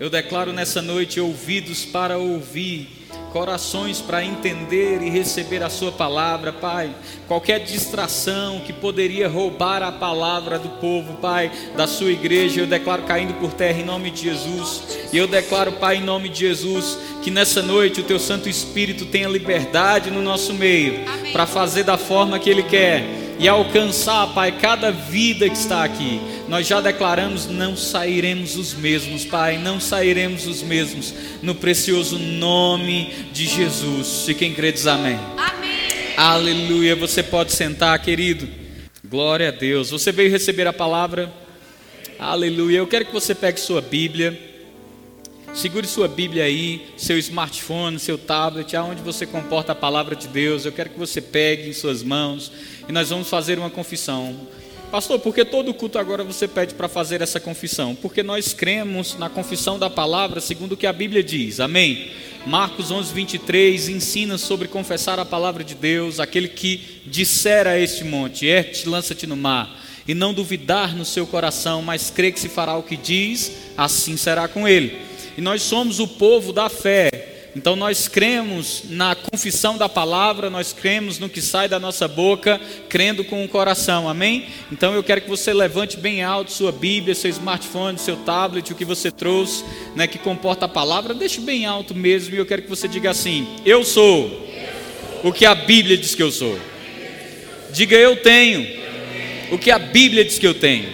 Eu declaro nessa noite ouvidos para ouvir corações para entender e receber a Sua palavra, Pai. Qualquer distração que poderia roubar a palavra do povo, Pai, da Sua igreja, eu declaro caindo por terra em nome de Jesus. E eu declaro, Pai, em nome de Jesus, que nessa noite o Teu Santo Espírito tenha liberdade no nosso meio, para fazer da forma que Ele quer e alcançar, Pai, cada vida que está aqui. Nós já declaramos: não sairemos os mesmos, Pai, não sairemos os mesmos, no precioso nome de Jesus. E quem crê diz amém. Amém. Aleluia. Você pode sentar, querido. Glória a Deus. Você veio receber a palavra. Aleluia. Eu quero que você pegue sua Bíblia. Segure sua Bíblia aí, seu smartphone, seu tablet, aonde você comporta a palavra de Deus. Eu quero que você pegue em suas mãos e nós vamos fazer uma confissão. Pastor, porque todo culto agora você pede para fazer essa confissão? Porque nós cremos na confissão da palavra segundo o que a Bíblia diz. Amém? Marcos 11, 23 ensina sobre confessar a palavra de Deus. Aquele que disser a este monte, ergue-te, lança-te no mar, e não duvidar no seu coração, mas crê que se fará o que diz, assim será com ele. E nós somos o povo da fé. Então nós cremos na confissão da palavra, nós cremos no que sai da nossa boca, crendo com o coração, amém? Então eu quero que você levante bem alto sua Bíblia, seu smartphone, seu tablet, o que você trouxe, né, que comporta a palavra, deixe bem alto mesmo e eu quero que você diga assim: Eu sou o que a Bíblia diz que eu sou. Diga eu tenho o que a Bíblia diz que eu tenho.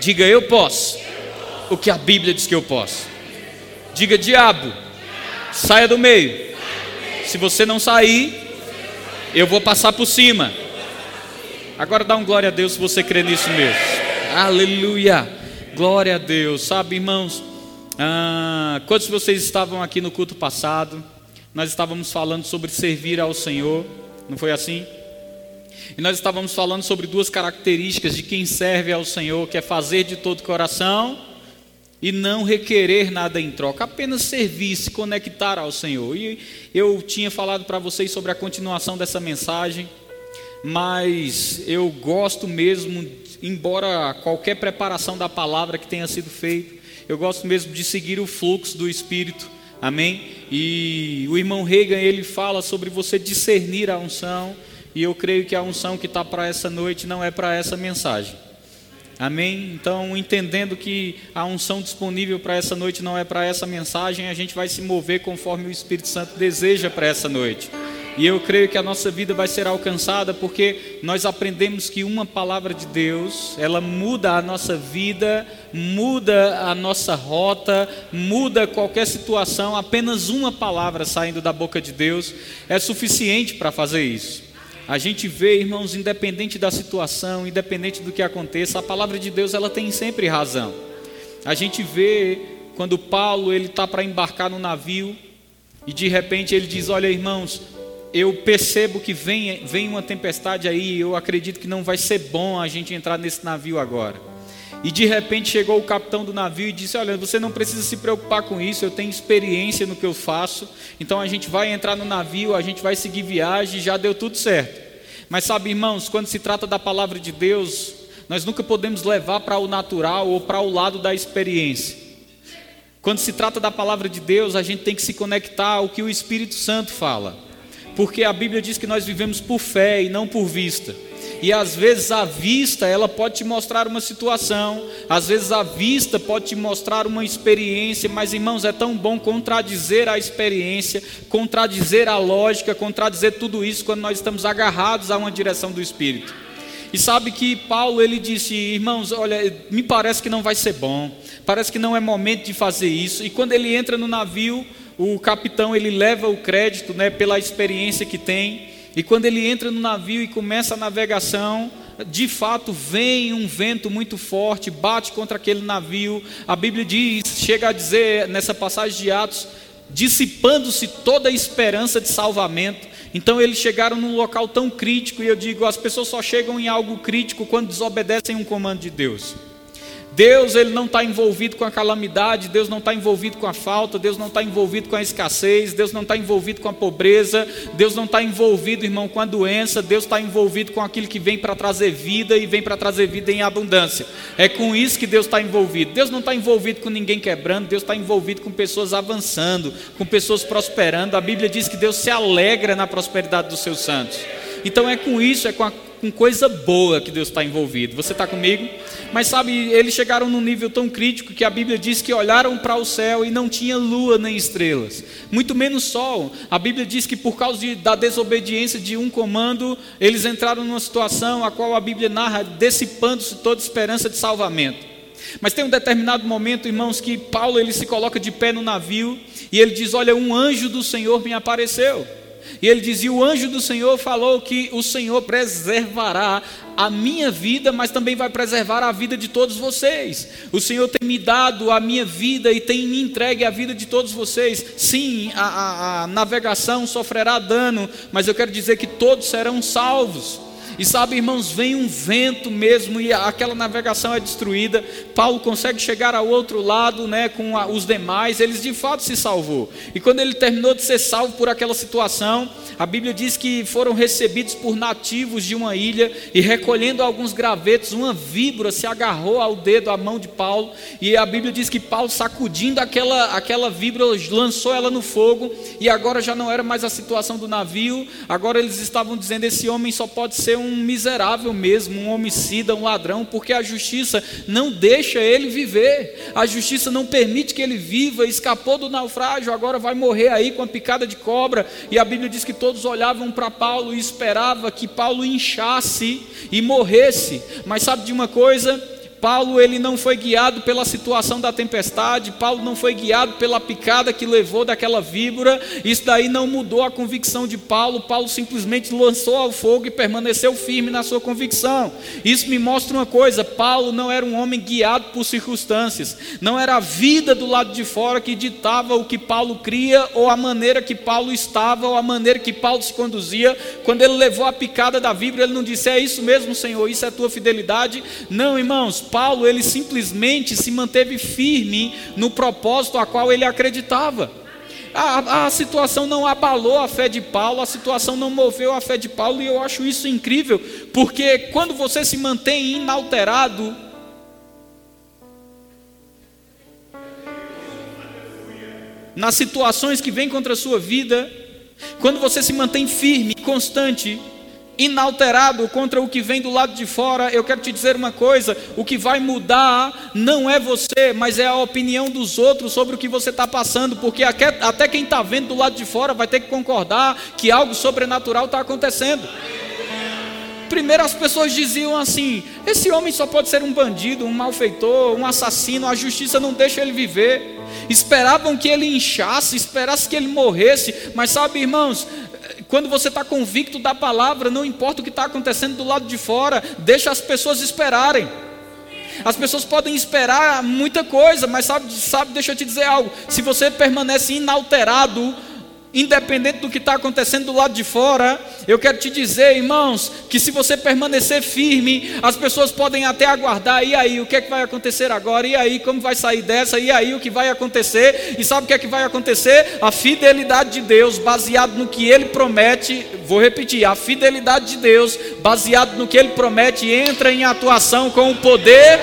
Diga eu posso o que a Bíblia diz que eu posso. Diga diabo Saia do meio. Se você não sair, eu vou passar por cima. Agora dá um glória a Deus se você crê nisso mesmo. Aleluia. Glória a Deus. Sabe, irmãos, ah, quantos de vocês estavam aqui no culto passado? Nós estávamos falando sobre servir ao Senhor, não foi assim? E nós estávamos falando sobre duas características de quem serve ao Senhor, que é fazer de todo coração e não requerer nada em troca, apenas servir, se conectar ao Senhor. E eu tinha falado para vocês sobre a continuação dessa mensagem, mas eu gosto mesmo, embora qualquer preparação da palavra que tenha sido feita, eu gosto mesmo de seguir o fluxo do Espírito. Amém? E o irmão Reagan, ele fala sobre você discernir a unção, e eu creio que a unção que está para essa noite não é para essa mensagem. Amém? Então, entendendo que a unção disponível para essa noite não é para essa mensagem, a gente vai se mover conforme o Espírito Santo deseja para essa noite. E eu creio que a nossa vida vai ser alcançada porque nós aprendemos que uma palavra de Deus, ela muda a nossa vida, muda a nossa rota, muda qualquer situação. Apenas uma palavra saindo da boca de Deus é suficiente para fazer isso. A gente vê, irmãos, independente da situação, independente do que aconteça, a palavra de Deus ela tem sempre razão. A gente vê quando Paulo ele está para embarcar no navio e de repente ele diz: Olha, irmãos, eu percebo que vem, vem uma tempestade aí, eu acredito que não vai ser bom a gente entrar nesse navio agora. E de repente chegou o capitão do navio e disse: Olha, você não precisa se preocupar com isso, eu tenho experiência no que eu faço, então a gente vai entrar no navio, a gente vai seguir viagem, já deu tudo certo. Mas sabe, irmãos, quando se trata da palavra de Deus, nós nunca podemos levar para o natural ou para o lado da experiência. Quando se trata da palavra de Deus, a gente tem que se conectar ao que o Espírito Santo fala, porque a Bíblia diz que nós vivemos por fé e não por vista. E às vezes a vista, ela pode te mostrar uma situação, às vezes a vista pode te mostrar uma experiência, mas irmãos, é tão bom contradizer a experiência, contradizer a lógica, contradizer tudo isso quando nós estamos agarrados a uma direção do Espírito. E sabe que Paulo ele disse, irmãos, olha, me parece que não vai ser bom, parece que não é momento de fazer isso. E quando ele entra no navio, o capitão ele leva o crédito, né, pela experiência que tem. E quando ele entra no navio e começa a navegação, de fato vem um vento muito forte, bate contra aquele navio. A Bíblia diz, chega a dizer nessa passagem de Atos, dissipando-se toda a esperança de salvamento. Então eles chegaram num local tão crítico, e eu digo, as pessoas só chegam em algo crítico quando desobedecem um comando de Deus. Deus ele não está envolvido com a calamidade, Deus não está envolvido com a falta, Deus não está envolvido com a escassez, Deus não está envolvido com a pobreza, Deus não está envolvido, irmão, com a doença, Deus está envolvido com aquilo que vem para trazer vida e vem para trazer vida em abundância. É com isso que Deus está envolvido. Deus não está envolvido com ninguém quebrando, Deus está envolvido com pessoas avançando, com pessoas prosperando. A Bíblia diz que Deus se alegra na prosperidade dos seus santos. Então é com isso, é com, a, com coisa boa que Deus está envolvido. Você está comigo? Mas sabe, eles chegaram num nível tão crítico que a Bíblia diz que olharam para o céu e não tinha lua nem estrelas, muito menos sol. A Bíblia diz que por causa de, da desobediência de um comando, eles entraram numa situação a qual a Bíblia narra dissipando-se toda esperança de salvamento. Mas tem um determinado momento, irmãos, que Paulo ele se coloca de pé no navio e ele diz: Olha, um anjo do Senhor me apareceu. E ele dizia: O anjo do Senhor falou que o Senhor preservará a minha vida, mas também vai preservar a vida de todos vocês. O Senhor tem me dado a minha vida e tem me entregue a vida de todos vocês. Sim, a, a, a navegação sofrerá dano, mas eu quero dizer que todos serão salvos. E sabe, irmãos, vem um vento mesmo e aquela navegação é destruída. Paulo consegue chegar ao outro lado, né, com a, os demais. Eles de fato se salvou. E quando ele terminou de ser salvo por aquela situação, a Bíblia diz que foram recebidos por nativos de uma ilha e recolhendo alguns gravetos, uma víbora se agarrou ao dedo, à mão de Paulo. E a Bíblia diz que Paulo sacudindo aquela aquela víbora lançou ela no fogo e agora já não era mais a situação do navio. Agora eles estavam dizendo esse homem só pode ser um miserável mesmo, um homicida, um ladrão, porque a justiça não deixa ele viver, a justiça não permite que ele viva, escapou do naufrágio, agora vai morrer aí com a picada de cobra, e a Bíblia diz que todos olhavam para Paulo e esperavam que Paulo inchasse e morresse, mas sabe de uma coisa? Paulo ele não foi guiado pela situação da tempestade, Paulo não foi guiado pela picada que levou daquela víbora, isso daí não mudou a convicção de Paulo, Paulo simplesmente lançou ao fogo e permaneceu firme na sua convicção. Isso me mostra uma coisa: Paulo não era um homem guiado por circunstâncias, não era a vida do lado de fora que ditava o que Paulo cria, ou a maneira que Paulo estava, ou a maneira que Paulo se conduzia. Quando ele levou a picada da víbora, ele não disse: É isso mesmo, Senhor, isso é tua fidelidade. Não, irmãos, Paulo ele simplesmente se manteve firme no propósito a qual ele acreditava. A, a, situação não abalou a fé de Paulo, a situação não moveu a fé de Paulo, e eu acho isso incrível, porque quando você se mantém inalterado, nas situações que vêm contra a sua vida, quando você se mantém firme, constante, inalterado contra o que vem do lado de fora, eu quero te dizer uma coisa: o que vai mudar não é você, mas é a opinião dos outros sobre o que você está passando, porque até quem está vendo do lado de fora vai ter que concordar que algo sobrenatural está acontecendo. Primeiro as pessoas diziam assim: esse homem só pode ser um bandido, um malfeitor, um assassino, a justiça não deixa ele viver. Esperavam que ele inchasse, esperasse que ele morresse, mas sabe, irmãos, quando você está convicto da palavra, não importa o que está acontecendo do lado de fora, deixa as pessoas esperarem. As pessoas podem esperar muita coisa, mas sabe, sabe, deixa eu te dizer algo: se você permanece inalterado, independente do que está acontecendo do lado de fora, eu quero te dizer, irmãos, que se você permanecer firme, as pessoas podem até aguardar, e aí, o que é que vai acontecer agora? E aí, como vai sair dessa? E aí, o que vai acontecer? E sabe o que é que vai acontecer? A fidelidade de Deus, baseado no que Ele promete, vou repetir, a fidelidade de Deus, baseado no que Ele promete, entra em atuação com o poder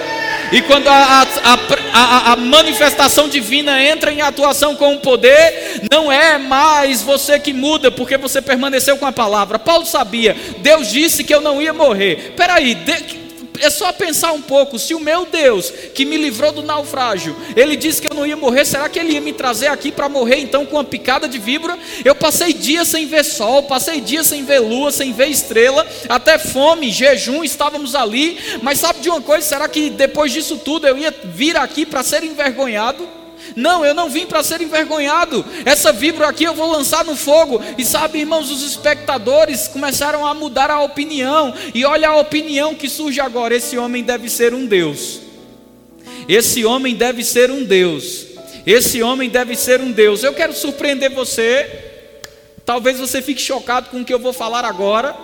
e quando a, a, a, a, manifestação divina entra em atuação com o poder, não é mais você que muda, porque você permaneceu com a palavra. Paulo sabia, Deus disse que eu não ia morrer. Peraí, de, é só pensar um pouco, se o meu Deus, que me livrou do naufrágio, ele disse que eu não ia morrer, será que ele ia me trazer aqui para morrer então com uma picada de víbora? Eu passei dias sem ver sol, passei dias sem ver lua, sem ver estrela, até fome, jejum, estávamos ali, mas sabe de uma coisa, será que depois disso tudo eu ia vir aqui para ser envergonhado? Não, eu não vim para ser envergonhado. Essa víbora aqui eu vou lançar no fogo. E sabe, irmãos, os espectadores começaram a mudar a opinião. E olha a opinião que surge agora: esse homem deve ser um Deus. Esse homem deve ser um Deus. Esse homem deve ser um Deus. Eu quero surpreender você. Talvez você fique chocado com o que eu vou falar agora.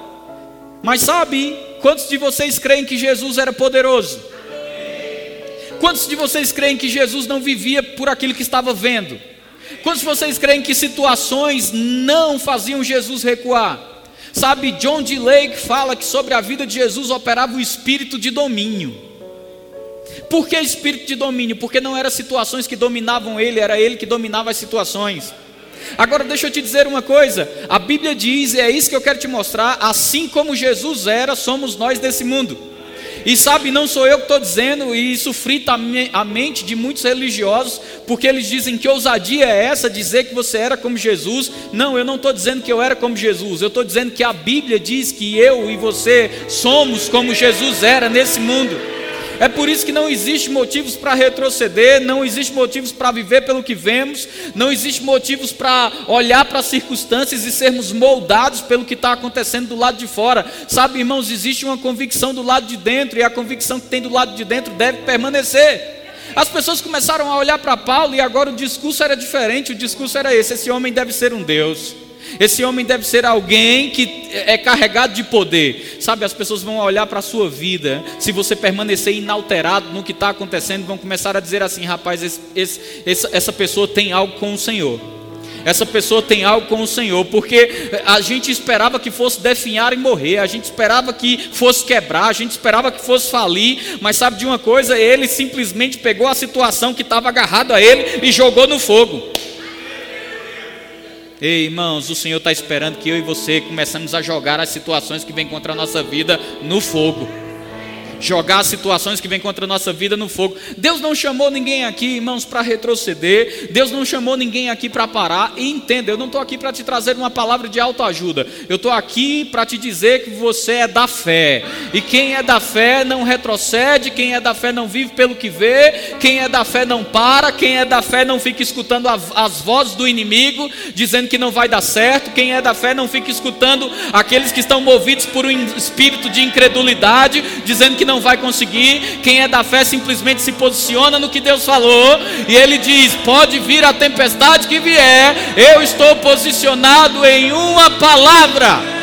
Mas sabe, quantos de vocês creem que Jesus era poderoso? Quantos de vocês creem que Jesus não vivia por aquilo que estava vendo? Quantos de vocês creem que situações não faziam Jesus recuar? Sabe, John D. Lake fala que sobre a vida de Jesus operava o espírito de domínio. Por que espírito de domínio? Porque não eram situações que dominavam ele, era ele que dominava as situações. Agora deixa eu te dizer uma coisa: a Bíblia diz, e é isso que eu quero te mostrar, assim como Jesus era, somos nós desse mundo. E sabe, não sou eu que estou dizendo, e isso frita a mente de muitos religiosos, porque eles dizem que ousadia é essa, dizer que você era como Jesus. Não, eu não estou dizendo que eu era como Jesus, eu estou dizendo que a Bíblia diz que eu e você somos como Jesus era nesse mundo. É por isso que não existe motivos para retroceder, não existe motivos para viver pelo que vemos, não existe motivos para olhar para as circunstâncias e sermos moldados pelo que está acontecendo do lado de fora. Sabe, irmãos, existe uma convicção do lado de dentro e a convicção que tem do lado de dentro deve permanecer. As pessoas começaram a olhar para Paulo e agora o discurso era diferente, o discurso era esse: esse homem deve ser um Deus. Esse homem deve ser alguém que é carregado de poder. Sabe, as pessoas vão olhar para a sua vida. Se você permanecer inalterado no que está acontecendo, vão começar a dizer assim: rapaz, esse, esse, essa pessoa tem algo com o Senhor. Essa pessoa tem algo com o Senhor, porque a gente esperava que fosse definhar e morrer, a gente esperava que fosse quebrar, a gente esperava que fosse falir, mas sabe de uma coisa? Ele simplesmente pegou a situação que estava agarrado a ele e jogou no fogo. Ei, irmãos, o Senhor está esperando que eu e você começamos a jogar as situações que vêm contra a nossa vida no fogo jogar as situações que vêm contra a nossa vida no fogo. Deus não chamou ninguém aqui, irmãos, para retroceder. Deus não chamou ninguém aqui para parar. E entenda, eu não estou aqui para te trazer uma palavra de autoajuda. Eu estou aqui para te dizer que você é da fé. E quem é da fé não retrocede, quem é da fé não vive pelo que vê, quem é da fé não para, quem é da fé não fica escutando as vozes do inimigo dizendo que não vai dar certo, quem é da fé não fica escutando aqueles que estão movidos por um espírito de incredulidade dizendo que não vai conseguir. Quem é da fé simplesmente se posiciona no que Deus falou e ele diz: Pode vir a tempestade que vier, eu estou posicionado em uma palavra.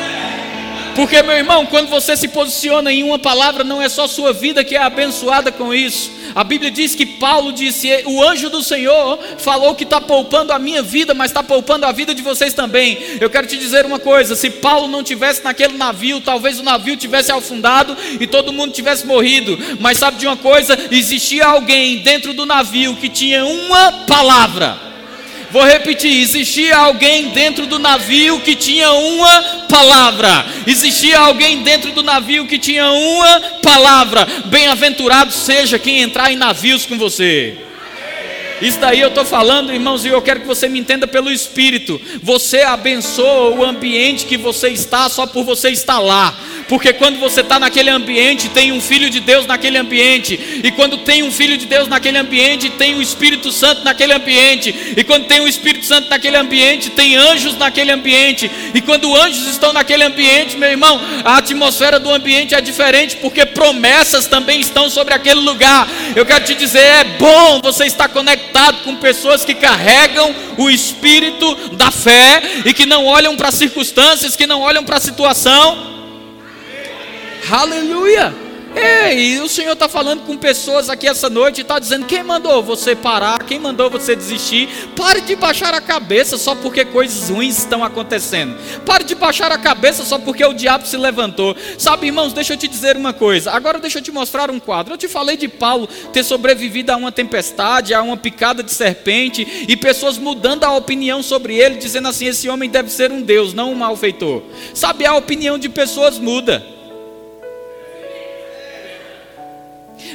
Porque, meu irmão, quando você se posiciona em uma palavra, não é só sua vida que é abençoada com isso. A Bíblia diz que Paulo disse: O anjo do Senhor falou que está poupando a minha vida, mas está poupando a vida de vocês também. Eu quero te dizer uma coisa: se Paulo não tivesse naquele navio, talvez o navio tivesse afundado e todo mundo tivesse morrido. Mas sabe de uma coisa? Existia alguém dentro do navio que tinha uma palavra Vou repetir: existia alguém dentro do navio que tinha uma palavra. Existia alguém dentro do navio que tinha uma palavra. Bem-aventurado seja quem entrar em navios com você. Isso daí eu estou falando, irmãos, e eu quero que você me entenda pelo Espírito. Você abençoa o ambiente que você está só por você estar lá. Porque quando você está naquele ambiente, tem um filho de Deus naquele ambiente. E quando tem um filho de Deus naquele ambiente, tem o Espírito Santo naquele ambiente. E quando tem o Espírito Santo naquele ambiente, tem anjos naquele ambiente. E quando anjos estão naquele ambiente, meu irmão, a atmosfera do ambiente é diferente, porque promessas também estão sobre aquele lugar. Eu quero te dizer, é bom você estar conectado com pessoas que carregam o espírito da fé e que não olham para as circunstâncias, que não olham para a situação. Aleluia! Ei, o Senhor está falando com pessoas aqui essa noite e está dizendo: quem mandou você parar? Quem mandou você desistir? Pare de baixar a cabeça só porque coisas ruins estão acontecendo. Pare de baixar a cabeça só porque o diabo se levantou. Sabe, irmãos, deixa eu te dizer uma coisa. Agora deixa eu te mostrar um quadro. Eu te falei de Paulo ter sobrevivido a uma tempestade, a uma picada de serpente e pessoas mudando a opinião sobre ele, dizendo assim: esse homem deve ser um Deus, não um malfeitor. Sabe, a opinião de pessoas muda.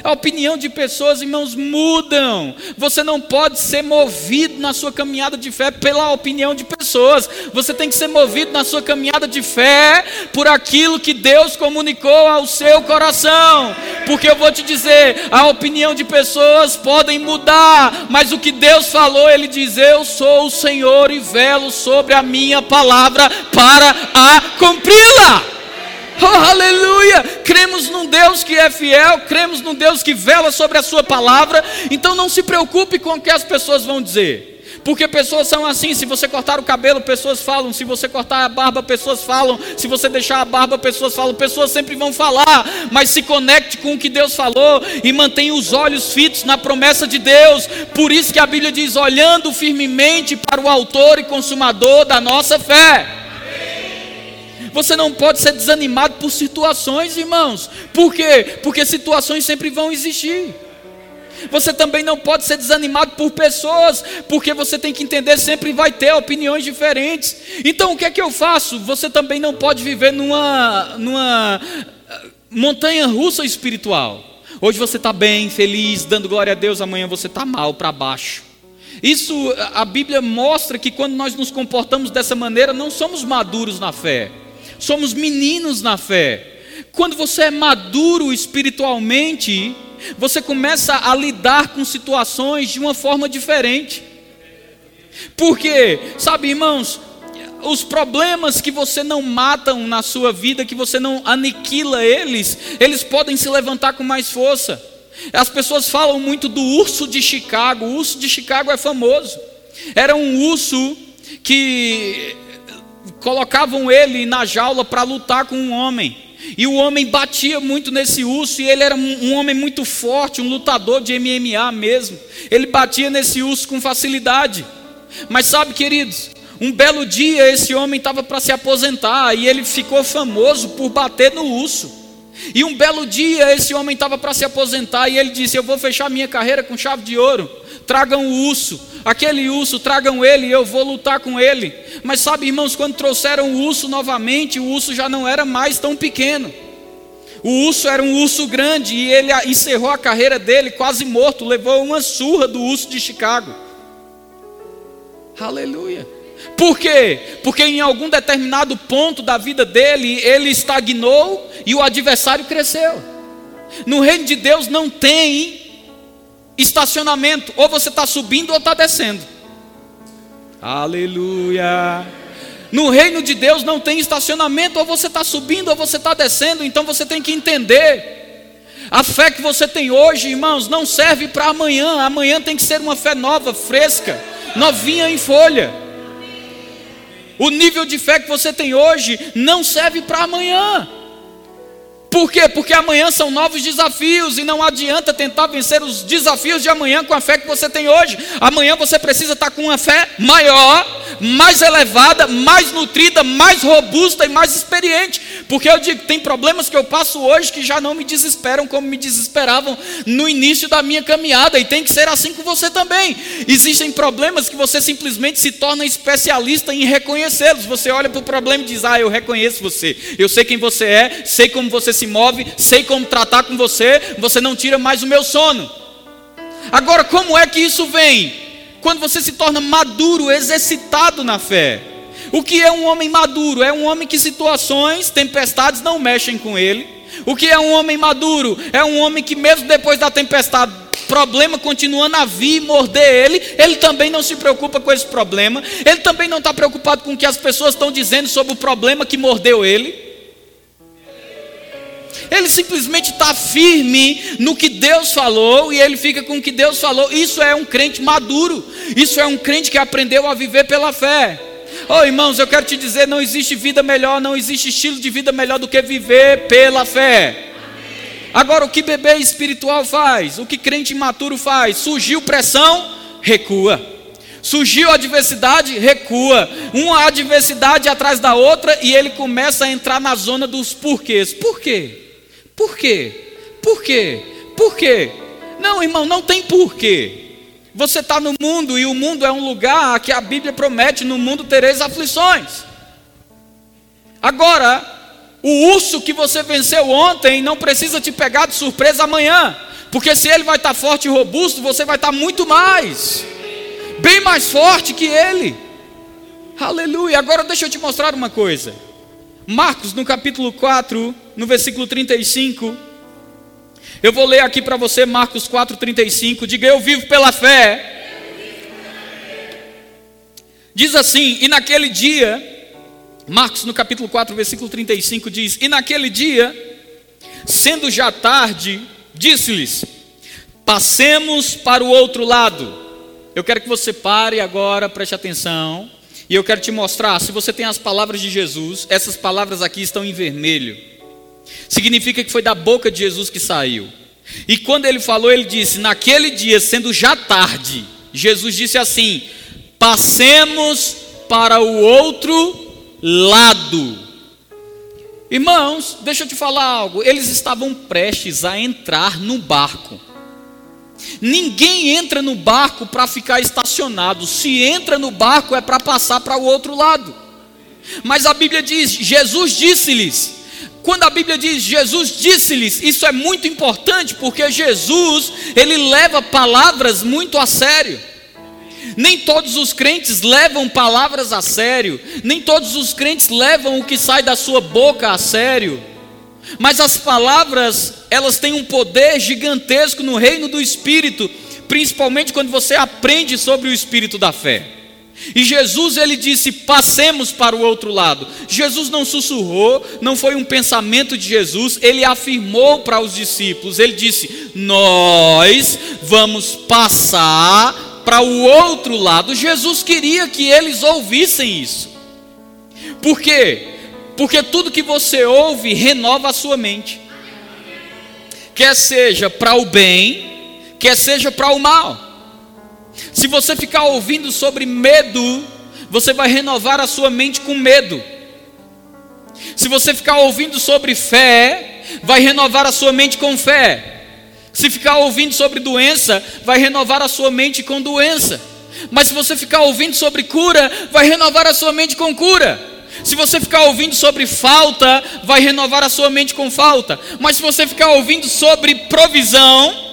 A opinião de pessoas, irmãos, mudam. Você não pode ser movido na sua caminhada de fé pela opinião de pessoas. Você tem que ser movido na sua caminhada de fé por aquilo que Deus comunicou ao seu coração. Porque eu vou te dizer, a opinião de pessoas podem mudar, mas o que Deus falou, ele diz: "Eu sou o Senhor e velo sobre a minha palavra para a cumpri-la". Oh, aleluia! Cremos num Deus que é fiel, cremos num Deus que vela sobre a sua palavra. Então não se preocupe com o que as pessoas vão dizer. Porque pessoas são assim, se você cortar o cabelo, pessoas falam, se você cortar a barba, pessoas falam, se você deixar a barba, pessoas falam, pessoas sempre vão falar, mas se conecte com o que Deus falou e mantenha os olhos fitos na promessa de Deus. Por isso que a Bíblia diz: olhando firmemente para o autor e consumador da nossa fé. Você não pode ser desanimado por situações, irmãos. Por quê? Porque situações sempre vão existir. Você também não pode ser desanimado por pessoas, porque você tem que entender, sempre vai ter opiniões diferentes. Então o que é que eu faço? Você também não pode viver numa, numa eh, montanha russa espiritual. Hoje você está bem, feliz, dando glória a Deus, amanhã você está mal, para baixo. Isso, a Bíblia mostra que quando nós nos comportamos dessa maneira, não somos maduros na fé, somos meninos na fé. Quando você é maduro espiritualmente, você começa a lidar com situações de uma forma diferente. Porque, sabe, irmãos, os problemas que você não matam na sua vida, que você não aniquila eles, eles podem se levantar com mais força. As pessoas falam muito do urso de Chicago. O urso de Chicago é famoso. Era um urso que colocavam ele na jaula para lutar com um homem. E o homem batia muito nesse urso, e ele era um homem muito forte, um lutador de MMA mesmo. Ele batia nesse urso com facilidade. Mas sabe, queridos, um belo dia esse homem estava para se aposentar e ele ficou famoso por bater no urso. E um belo dia esse homem estava para se aposentar e ele disse: Eu vou fechar minha carreira com chave de ouro. Tragam o urso, aquele urso, tragam ele e eu vou lutar com ele. Mas sabe, irmãos, quando trouxeram o urso novamente, o urso já não era mais tão pequeno. O urso era um urso grande e ele encerrou a carreira dele quase morto, levou uma surra do urso de Chicago. Aleluia. Por quê? Porque em algum determinado ponto da vida dele, ele estagnou e o adversário cresceu. No reino de Deus não tem estacionamento, ou você está subindo ou está descendo. Aleluia. No reino de Deus não tem estacionamento, ou você está subindo ou você está descendo, então você tem que entender. A fé que você tem hoje, irmãos, não serve para amanhã. Amanhã tem que ser uma fé nova, fresca, novinha em folha. O nível de fé que você tem hoje não serve para amanhã. Por quê? Porque amanhã são novos desafios e não adianta tentar vencer os desafios de amanhã com a fé que você tem hoje. Amanhã você precisa estar com uma fé maior, mais elevada, mais nutrida, mais robusta e mais experiente. Porque eu digo, tem problemas que eu passo hoje que já não me desesperam como me desesperavam no início da minha caminhada, e tem que ser assim com você também. Existem problemas que você simplesmente se torna especialista em reconhecê-los. Você olha para o problema e diz: Ah, eu reconheço você, eu sei quem você é, sei como você se move, sei como tratar com você, você não tira mais o meu sono. Agora, como é que isso vem? Quando você se torna maduro, exercitado na fé. O que é um homem maduro? É um homem que situações, tempestades não mexem com ele. O que é um homem maduro? É um homem que, mesmo depois da tempestade, problema continuando a vir morder ele, ele também não se preocupa com esse problema. Ele também não está preocupado com o que as pessoas estão dizendo sobre o problema que mordeu ele. Ele simplesmente está firme no que Deus falou e ele fica com o que Deus falou. Isso é um crente maduro. Isso é um crente que aprendeu a viver pela fé. Oh, irmãos, eu quero te dizer: não existe vida melhor, não existe estilo de vida melhor do que viver pela fé. Agora, o que bebê espiritual faz? O que crente imaturo faz? Surgiu pressão, recua. Surgiu adversidade, recua. Uma adversidade atrás da outra e ele começa a entrar na zona dos porquês. Por quê? Por quê? Por quê? Por quê? Não, irmão, não tem porquê. Você está no mundo e o mundo é um lugar que a Bíblia promete: no mundo tereis aflições. Agora, o urso que você venceu ontem não precisa te pegar de surpresa amanhã, porque se ele vai estar tá forte e robusto, você vai estar tá muito mais, bem mais forte que ele. Aleluia. Agora deixa eu te mostrar uma coisa. Marcos, no capítulo 4, no versículo 35. Eu vou ler aqui para você Marcos 4,35. Diga: Eu vivo pela fé. Diz assim: E naquele dia, Marcos no capítulo 4, versículo 35 diz: E naquele dia, sendo já tarde, disse-lhes: Passemos para o outro lado. eu quero que você pare agora, preste atenção, e eu quero te mostrar, se você tem as palavras de Jesus, essas palavras aqui estão em vermelho. Significa que foi da boca de Jesus que saiu. E quando ele falou, ele disse: Naquele dia, sendo já tarde, Jesus disse assim: Passemos para o outro lado. Irmãos, deixa eu te falar algo. Eles estavam prestes a entrar no barco. Ninguém entra no barco para ficar estacionado. Se entra no barco é para passar para o outro lado. Mas a Bíblia diz: Jesus disse-lhes. Quando a Bíblia diz Jesus disse-lhes, isso é muito importante porque Jesus, ele leva palavras muito a sério. Nem todos os crentes levam palavras a sério, nem todos os crentes levam o que sai da sua boca a sério. Mas as palavras, elas têm um poder gigantesco no reino do espírito, principalmente quando você aprende sobre o espírito da fé. E Jesus ele disse: "Passemos para o outro lado". Jesus não sussurrou, não foi um pensamento de Jesus, ele afirmou para os discípulos. Ele disse: "Nós vamos passar para o outro lado". Jesus queria que eles ouvissem isso. Por quê? Porque tudo que você ouve renova a sua mente. Quer seja para o bem, quer seja para o mal. Se você ficar ouvindo sobre medo, você vai renovar a sua mente com medo. Se você ficar ouvindo sobre fé, vai renovar a sua mente com fé. Se ficar ouvindo sobre doença, vai renovar a sua mente com doença. Mas se você ficar ouvindo sobre cura, vai renovar a sua mente com cura. Se você ficar ouvindo sobre falta, vai renovar a sua mente com falta. Mas se você ficar ouvindo sobre provisão,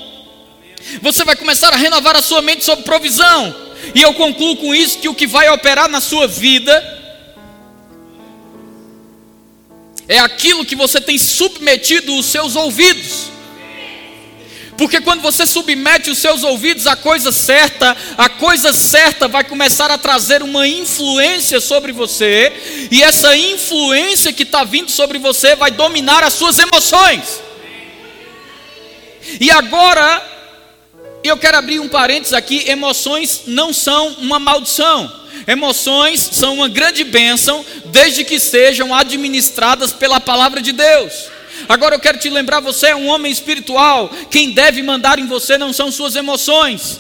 você vai começar a renovar a sua mente sobre provisão. E eu concluo com isso que o que vai operar na sua vida é aquilo que você tem submetido os seus ouvidos. Porque quando você submete os seus ouvidos à coisa certa, a coisa certa vai começar a trazer uma influência sobre você, e essa influência que está vindo sobre você vai dominar as suas emoções. E agora, eu quero abrir um parênteses aqui: emoções não são uma maldição. Emoções são uma grande bênção, desde que sejam administradas pela palavra de Deus. Agora eu quero te lembrar: você é um homem espiritual. Quem deve mandar em você não são suas emoções.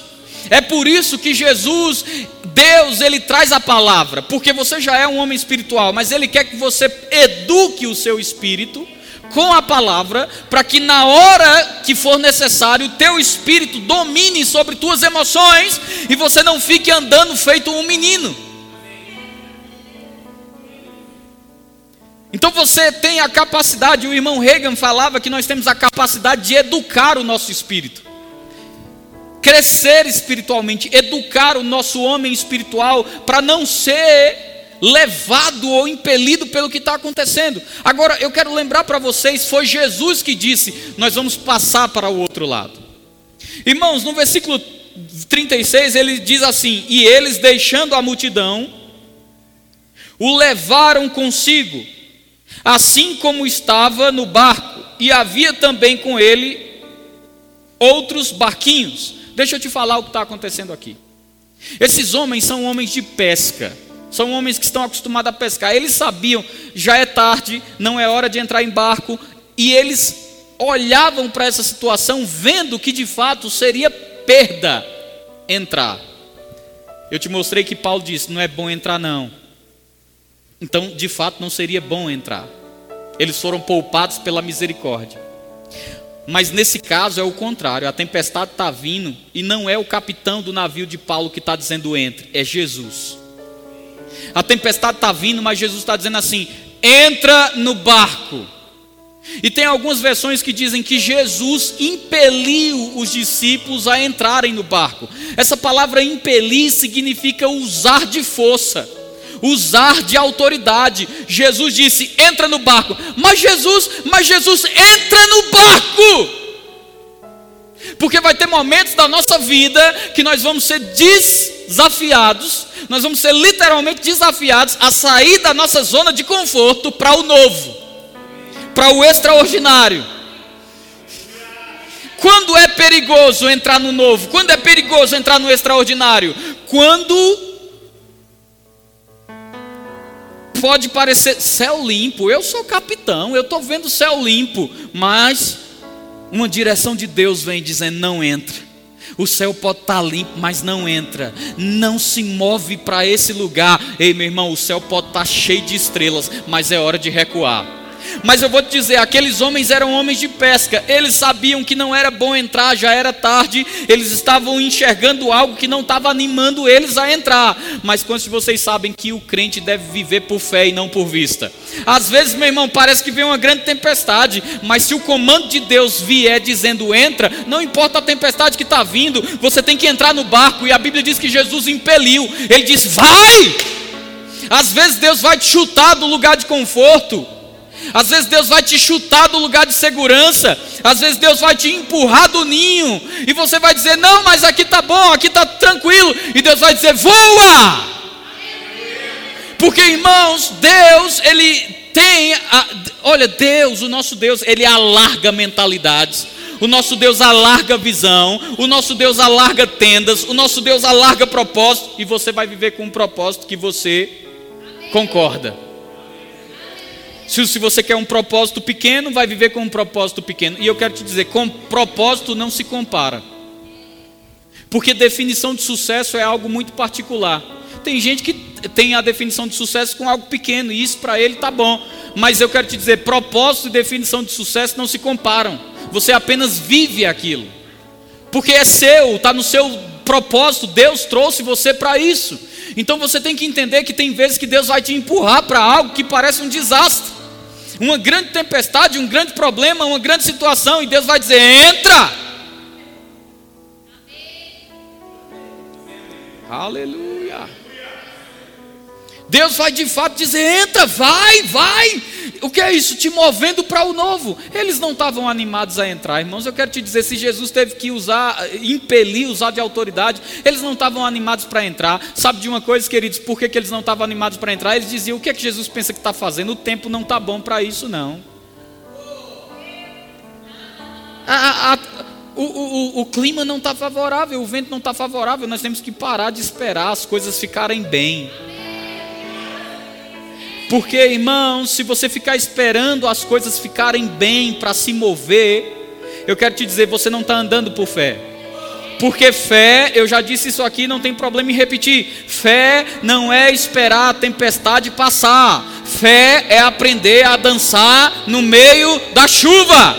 É por isso que Jesus, Deus, ele traz a palavra, porque você já é um homem espiritual, mas ele quer que você eduque o seu espírito com a palavra, para que na hora que for necessário, teu espírito domine sobre tuas emoções e você não fique andando feito um menino. Então você tem a capacidade, o irmão Reagan falava que nós temos a capacidade de educar o nosso espírito, crescer espiritualmente, educar o nosso homem espiritual para não ser levado ou impelido pelo que está acontecendo. Agora eu quero lembrar para vocês: foi Jesus que disse, nós vamos passar para o outro lado. Irmãos, no versículo 36 ele diz assim: E eles deixando a multidão, o levaram consigo assim como estava no barco, e havia também com ele outros barquinhos. Deixa eu te falar o que está acontecendo aqui. Esses homens são homens de pesca, são homens que estão acostumados a pescar. Eles sabiam, já é tarde, não é hora de entrar em barco, e eles olhavam para essa situação, vendo que de fato seria perda entrar. Eu te mostrei que Paulo disse: não é bom entrar, não. Então, de fato, não seria bom entrar. Eles foram poupados pela misericórdia. Mas nesse caso é o contrário: a tempestade está vindo e não é o capitão do navio de Paulo que está dizendo entre, é Jesus. A tempestade está vindo, mas Jesus está dizendo assim: entra no barco. E tem algumas versões que dizem que Jesus impeliu os discípulos a entrarem no barco. Essa palavra impelir significa usar de força usar de autoridade. Jesus disse: entra no barco. Mas Jesus, mas Jesus, entra no barco. Porque vai ter momentos da nossa vida que nós vamos ser desafiados, nós vamos ser literalmente desafiados a sair da nossa zona de conforto para o novo, para o extraordinário. Quando é perigoso entrar no novo? Quando é perigoso entrar no extraordinário? Quando pode parecer céu limpo, eu sou capitão, eu estou vendo céu limpo, mas uma direção de Deus vem dizendo: não entra. O céu pode estar tá limpo, mas não entra. Não se move para esse lugar. Ei, meu irmão, o céu pode estar tá cheio de estrelas, mas é hora de recuar. Mas eu vou te dizer, aqueles homens eram homens de pesca. Eles sabiam que não era bom entrar, já era tarde. Eles estavam enxergando algo que não estava animando eles a entrar. Mas quantos de vocês sabem que o crente deve viver por fé e não por vista? Às vezes, meu irmão, parece que vem uma grande tempestade, mas se o comando de Deus vier dizendo entra, não importa a tempestade que está vindo, você tem que entrar no barco. E a Bíblia diz que Jesus impeliu. Ele disse: vai! Às vezes Deus vai te chutar do lugar de conforto. Às vezes Deus vai te chutar do lugar de segurança. Às vezes Deus vai te empurrar do ninho. E você vai dizer: Não, mas aqui está bom, aqui está tranquilo. E Deus vai dizer: Voa! Porque irmãos, Deus, Ele tem. A, olha, Deus, o nosso Deus, Ele alarga mentalidades. O nosso Deus alarga visão, o nosso Deus alarga tendas, o nosso Deus alarga propósito, e você vai viver com um propósito que você concorda. Se, se você quer um propósito pequeno, vai viver com um propósito pequeno. E eu quero te dizer: com propósito não se compara. Porque definição de sucesso é algo muito particular. Tem gente que tem a definição de sucesso com algo pequeno, e isso para ele está bom. Mas eu quero te dizer: propósito e definição de sucesso não se comparam. Você apenas vive aquilo. Porque é seu, está no seu propósito, Deus trouxe você para isso. Então você tem que entender que tem vezes que Deus vai te empurrar para algo que parece um desastre uma grande tempestade, um grande problema, uma grande situação, e Deus vai dizer: entra. Aleluia. Deus vai de fato dizer: entra, vai, vai. O que é isso? Te movendo para o novo. Eles não estavam animados a entrar, irmãos. Eu quero te dizer: se Jesus teve que usar, impelir, usar de autoridade, eles não estavam animados para entrar. Sabe de uma coisa, queridos? Por que, que eles não estavam animados para entrar? Eles diziam: o que é que Jesus pensa que está fazendo? O tempo não está bom para isso, não. A, a, o, o, o, clima não está favorável, o vento não está favorável, nós temos que parar de esperar as coisas ficarem bem. Porque, irmãos, se você ficar esperando as coisas ficarem bem para se mover, eu quero te dizer, você não está andando por fé. Porque fé, eu já disse isso aqui, não tem problema em repetir. Fé não é esperar a tempestade passar. Fé é aprender a dançar no meio da chuva.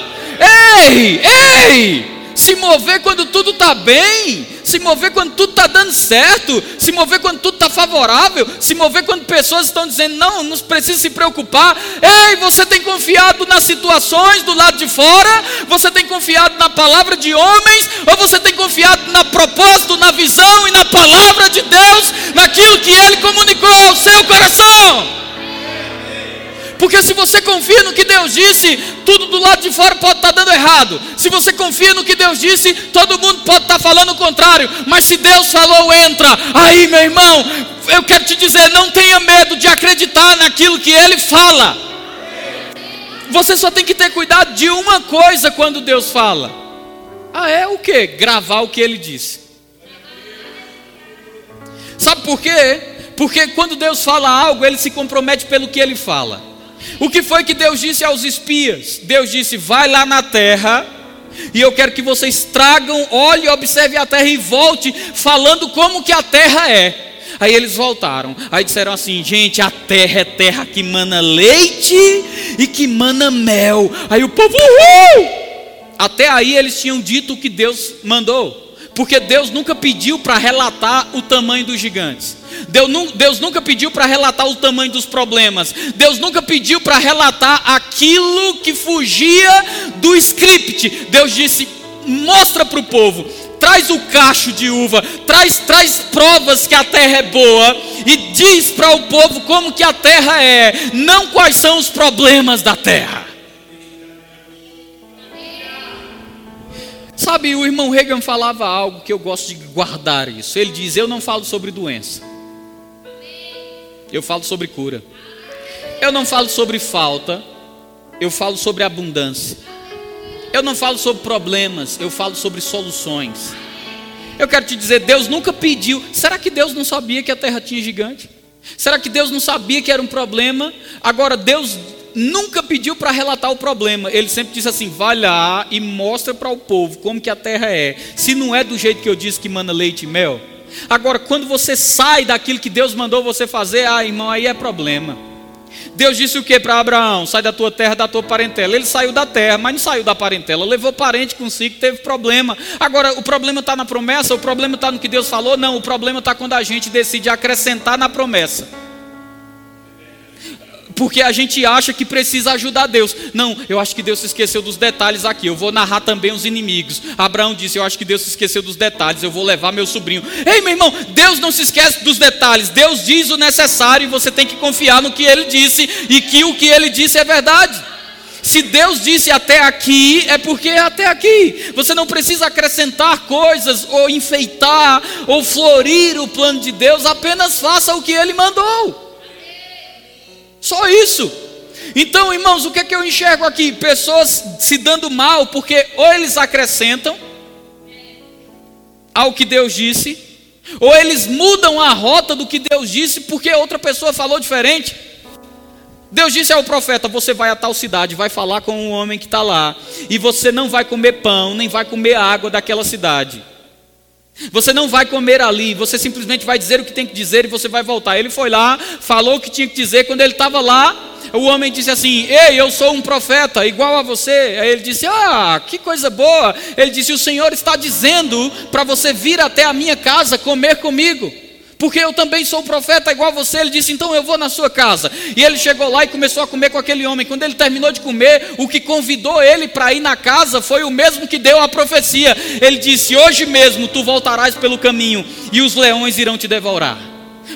Ei, ei! Se mover quando tudo está bem, se mover quando tudo está dando certo, se mover quando tudo está favorável, se mover quando pessoas estão dizendo, não, não precisa se preocupar. Ei, você tem confiado nas situações do lado de fora? Você tem confiado na palavra de homens? Ou você tem confiado na propósito, na visão e na palavra de Deus, naquilo que Ele comunicou ao seu coração? Porque se você confia no que Deus disse, tudo do lado de fora pode estar dando errado. Se você confia no que Deus disse, todo mundo pode estar falando o contrário. Mas se Deus falou, entra. Aí, meu irmão, eu quero te dizer, não tenha medo de acreditar naquilo que Ele fala. Você só tem que ter cuidado de uma coisa quando Deus fala. Ah, é o que? Gravar o que Ele disse. Sabe por quê? Porque quando Deus fala algo, Ele se compromete pelo que Ele fala. O que foi que Deus disse aos espias? Deus disse: Vai lá na terra, e eu quero que vocês tragam, olhe, observe a terra e volte, falando como que a terra é. Aí eles voltaram. Aí disseram assim: gente, a terra é terra que mana leite e que mana mel. Aí o povo, uhul! Até aí eles tinham dito o que Deus mandou. Porque Deus nunca pediu para relatar o tamanho dos gigantes. Deus, nunca pediu para relatar o tamanho dos problemas. Deus nunca pediu para relatar aquilo que fugia do script. Deus disse: mostra para o povo, traz o cacho de uva, traz, traz provas que a terra é boa e diz para o povo como que a terra é, não quais são os problemas da terra. Sabe, o irmão Reagan falava algo que eu gosto de guardar isso. Ele diz: Eu não falo sobre doença, eu falo sobre cura. Eu não falo sobre falta, eu falo sobre abundância. eu não falo sobre problemas, eu falo sobre soluções. Eu quero te dizer, Deus nunca pediu. Será que Deus não sabia que a terra tinha gigante? Será que Deus não sabia que era um problema? Agora, Deus nunca pediu para relatar o problema. Ele sempre disse assim: vai lá e mostra para o povo como que a terra é. Se não é do jeito que eu disse que manda leite e mel. Agora, quando você sai daquilo que Deus mandou você fazer, ah, irmão, aí é problema. Deus disse o que para Abraão? Sai da tua terra, da tua parentela. Ele saiu da terra, mas não saiu da parentela. Levou parente consigo, teve problema. Agora, o problema está na promessa? O problema está no que Deus falou? Não, o problema está quando a gente decide acrescentar na promessa porque a gente acha que precisa ajudar Deus. Não, eu acho que Deus se esqueceu dos detalhes aqui. Eu vou narrar também os inimigos. Abraão disse: Eu acho que Deus se esqueceu dos detalhes. Eu vou levar meu sobrinho. Ei, meu irmão, Deus não se esquece dos detalhes. Deus diz o necessário e você tem que confiar no que ele disse e que o que ele disse é verdade. Se Deus disse até aqui, é porque é até aqui. Você não precisa acrescentar coisas, ou enfeitar, ou florir o plano de Deus, apenas faça o que Ele mandou. Só isso. Então, irmãos, o que é que eu enxergo aqui? Pessoas se dando mal porque ou eles acrescentam ao que Deus disse, ou eles mudam a rota do que Deus disse porque outra pessoa falou diferente. Deus disse ao profeta: Você vai a tal cidade, vai falar com um homem que está lá, e você não vai comer pão, nem vai comer água daquela cidade. Você não vai comer ali, você simplesmente vai dizer o que tem que dizer e você vai voltar. Ele foi lá, falou o que tinha que dizer. Quando ele estava lá, o homem disse assim: Ei, eu sou um profeta, igual a você. Aí ele disse: Ah, que coisa boa. Ele disse: O Senhor está dizendo para você vir até a minha casa comer comigo porque eu também sou profeta igual você. Ele disse: Então eu vou na sua casa. E ele chegou lá e começou a comer com aquele homem. Quando ele terminou de comer, o que convidou ele para ir na casa foi o mesmo que deu a profecia. Ele disse: Hoje mesmo tu voltarás pelo caminho e os leões irão te devorar.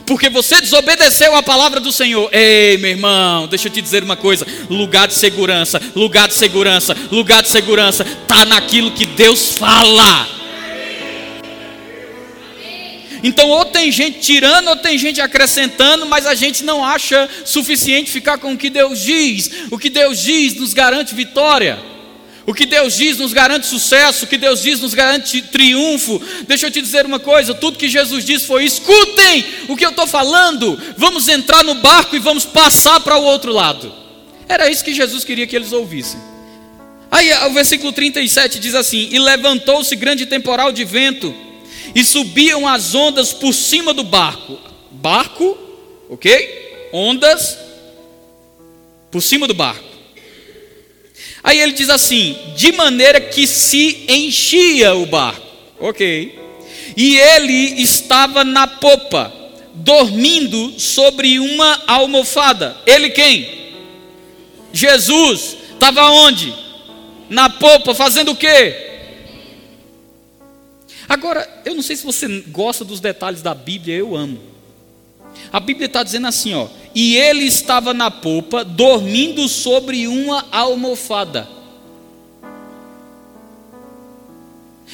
Porque você desobedeceu a palavra do Senhor. Ei, meu irmão, deixa eu te dizer uma coisa: lugar de segurança, lugar de segurança, lugar de segurança, está naquilo que Deus fala. Então, ou tem gente tirando, ou tem gente acrescentando, mas a gente não acha suficiente ficar com o que Deus diz. O que Deus diz nos garante vitória. O que Deus diz nos garante sucesso, o que Deus diz nos garante triunfo. Deixa eu te dizer uma coisa: tudo que Jesus disse foi: escutem o que eu estou falando, vamos entrar no barco e vamos passar para o outro lado. Era isso que Jesus queria que eles ouvissem. Aí o versículo 37 diz assim: E levantou-se grande temporal de vento e subiam as ondas por cima do barco. Barco, ok? Ondas por cima do barco. Aí ele diz assim: de maneira que se enchia o barco, ok? E ele estava na popa, dormindo sobre uma almofada. Ele quem? Jesus estava onde? Na popa, fazendo o quê? Agora, eu não sei se você gosta dos detalhes da Bíblia, eu amo. A Bíblia está dizendo assim, ó, e ele estava na popa, dormindo sobre uma almofada.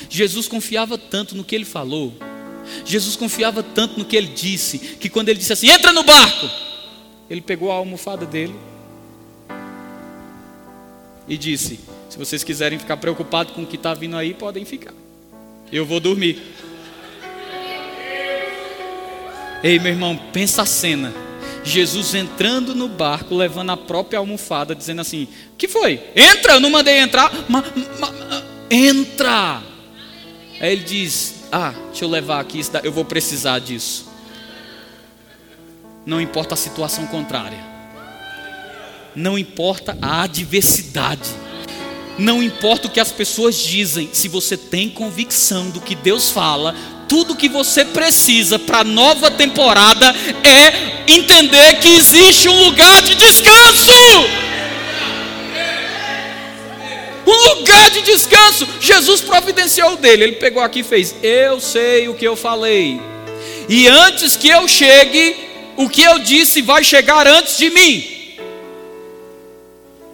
Jesus confiava tanto no que ele falou, Jesus confiava tanto no que ele disse, que quando ele disse assim: entra no barco, ele pegou a almofada dele e disse: se vocês quiserem ficar preocupados com o que está vindo aí, podem ficar. Eu vou dormir. Ei, meu irmão, pensa a cena. Jesus entrando no barco, levando a própria almofada, dizendo assim: Que foi? Entra, eu não mandei entrar. Ma, ma, entra. Aí ele diz: Ah, deixa eu levar aqui, eu vou precisar disso. Não importa a situação contrária, não importa a adversidade não importa o que as pessoas dizem, se você tem convicção do que Deus fala, tudo que você precisa para a nova temporada é entender que existe um lugar de descanso. Um lugar de descanso. Jesus providenciou dele. Ele pegou aqui e fez: Eu sei o que eu falei. E antes que eu chegue, o que eu disse vai chegar antes de mim.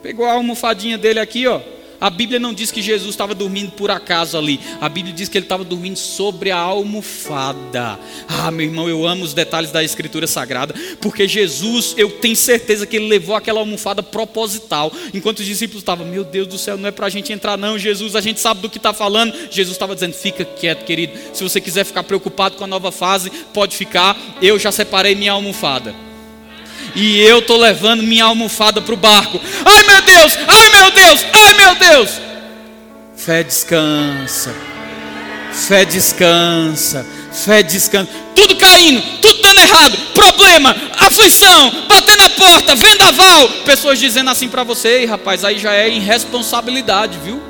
Pegou a almofadinha dele aqui, ó a Bíblia não diz que Jesus estava dormindo por acaso ali. A Bíblia diz que ele estava dormindo sobre a almofada. Ah, meu irmão, eu amo os detalhes da Escritura Sagrada, porque Jesus, eu tenho certeza que ele levou aquela almofada proposital. Enquanto os discípulos estavam, meu Deus do céu, não é para a gente entrar, não, Jesus, a gente sabe do que está falando. Jesus estava dizendo, fica quieto, querido. Se você quiser ficar preocupado com a nova fase, pode ficar. Eu já separei minha almofada e eu estou levando minha almofada para o barco. Ai meu Deus, ai meu Deus, ai meu Deus. Fé descansa, fé descansa, fé descansa. Tudo caindo, tudo dando errado, problema, aflição, bater na porta, vendaval. Pessoas dizendo assim para você, Ei, rapaz, aí já é irresponsabilidade, viu?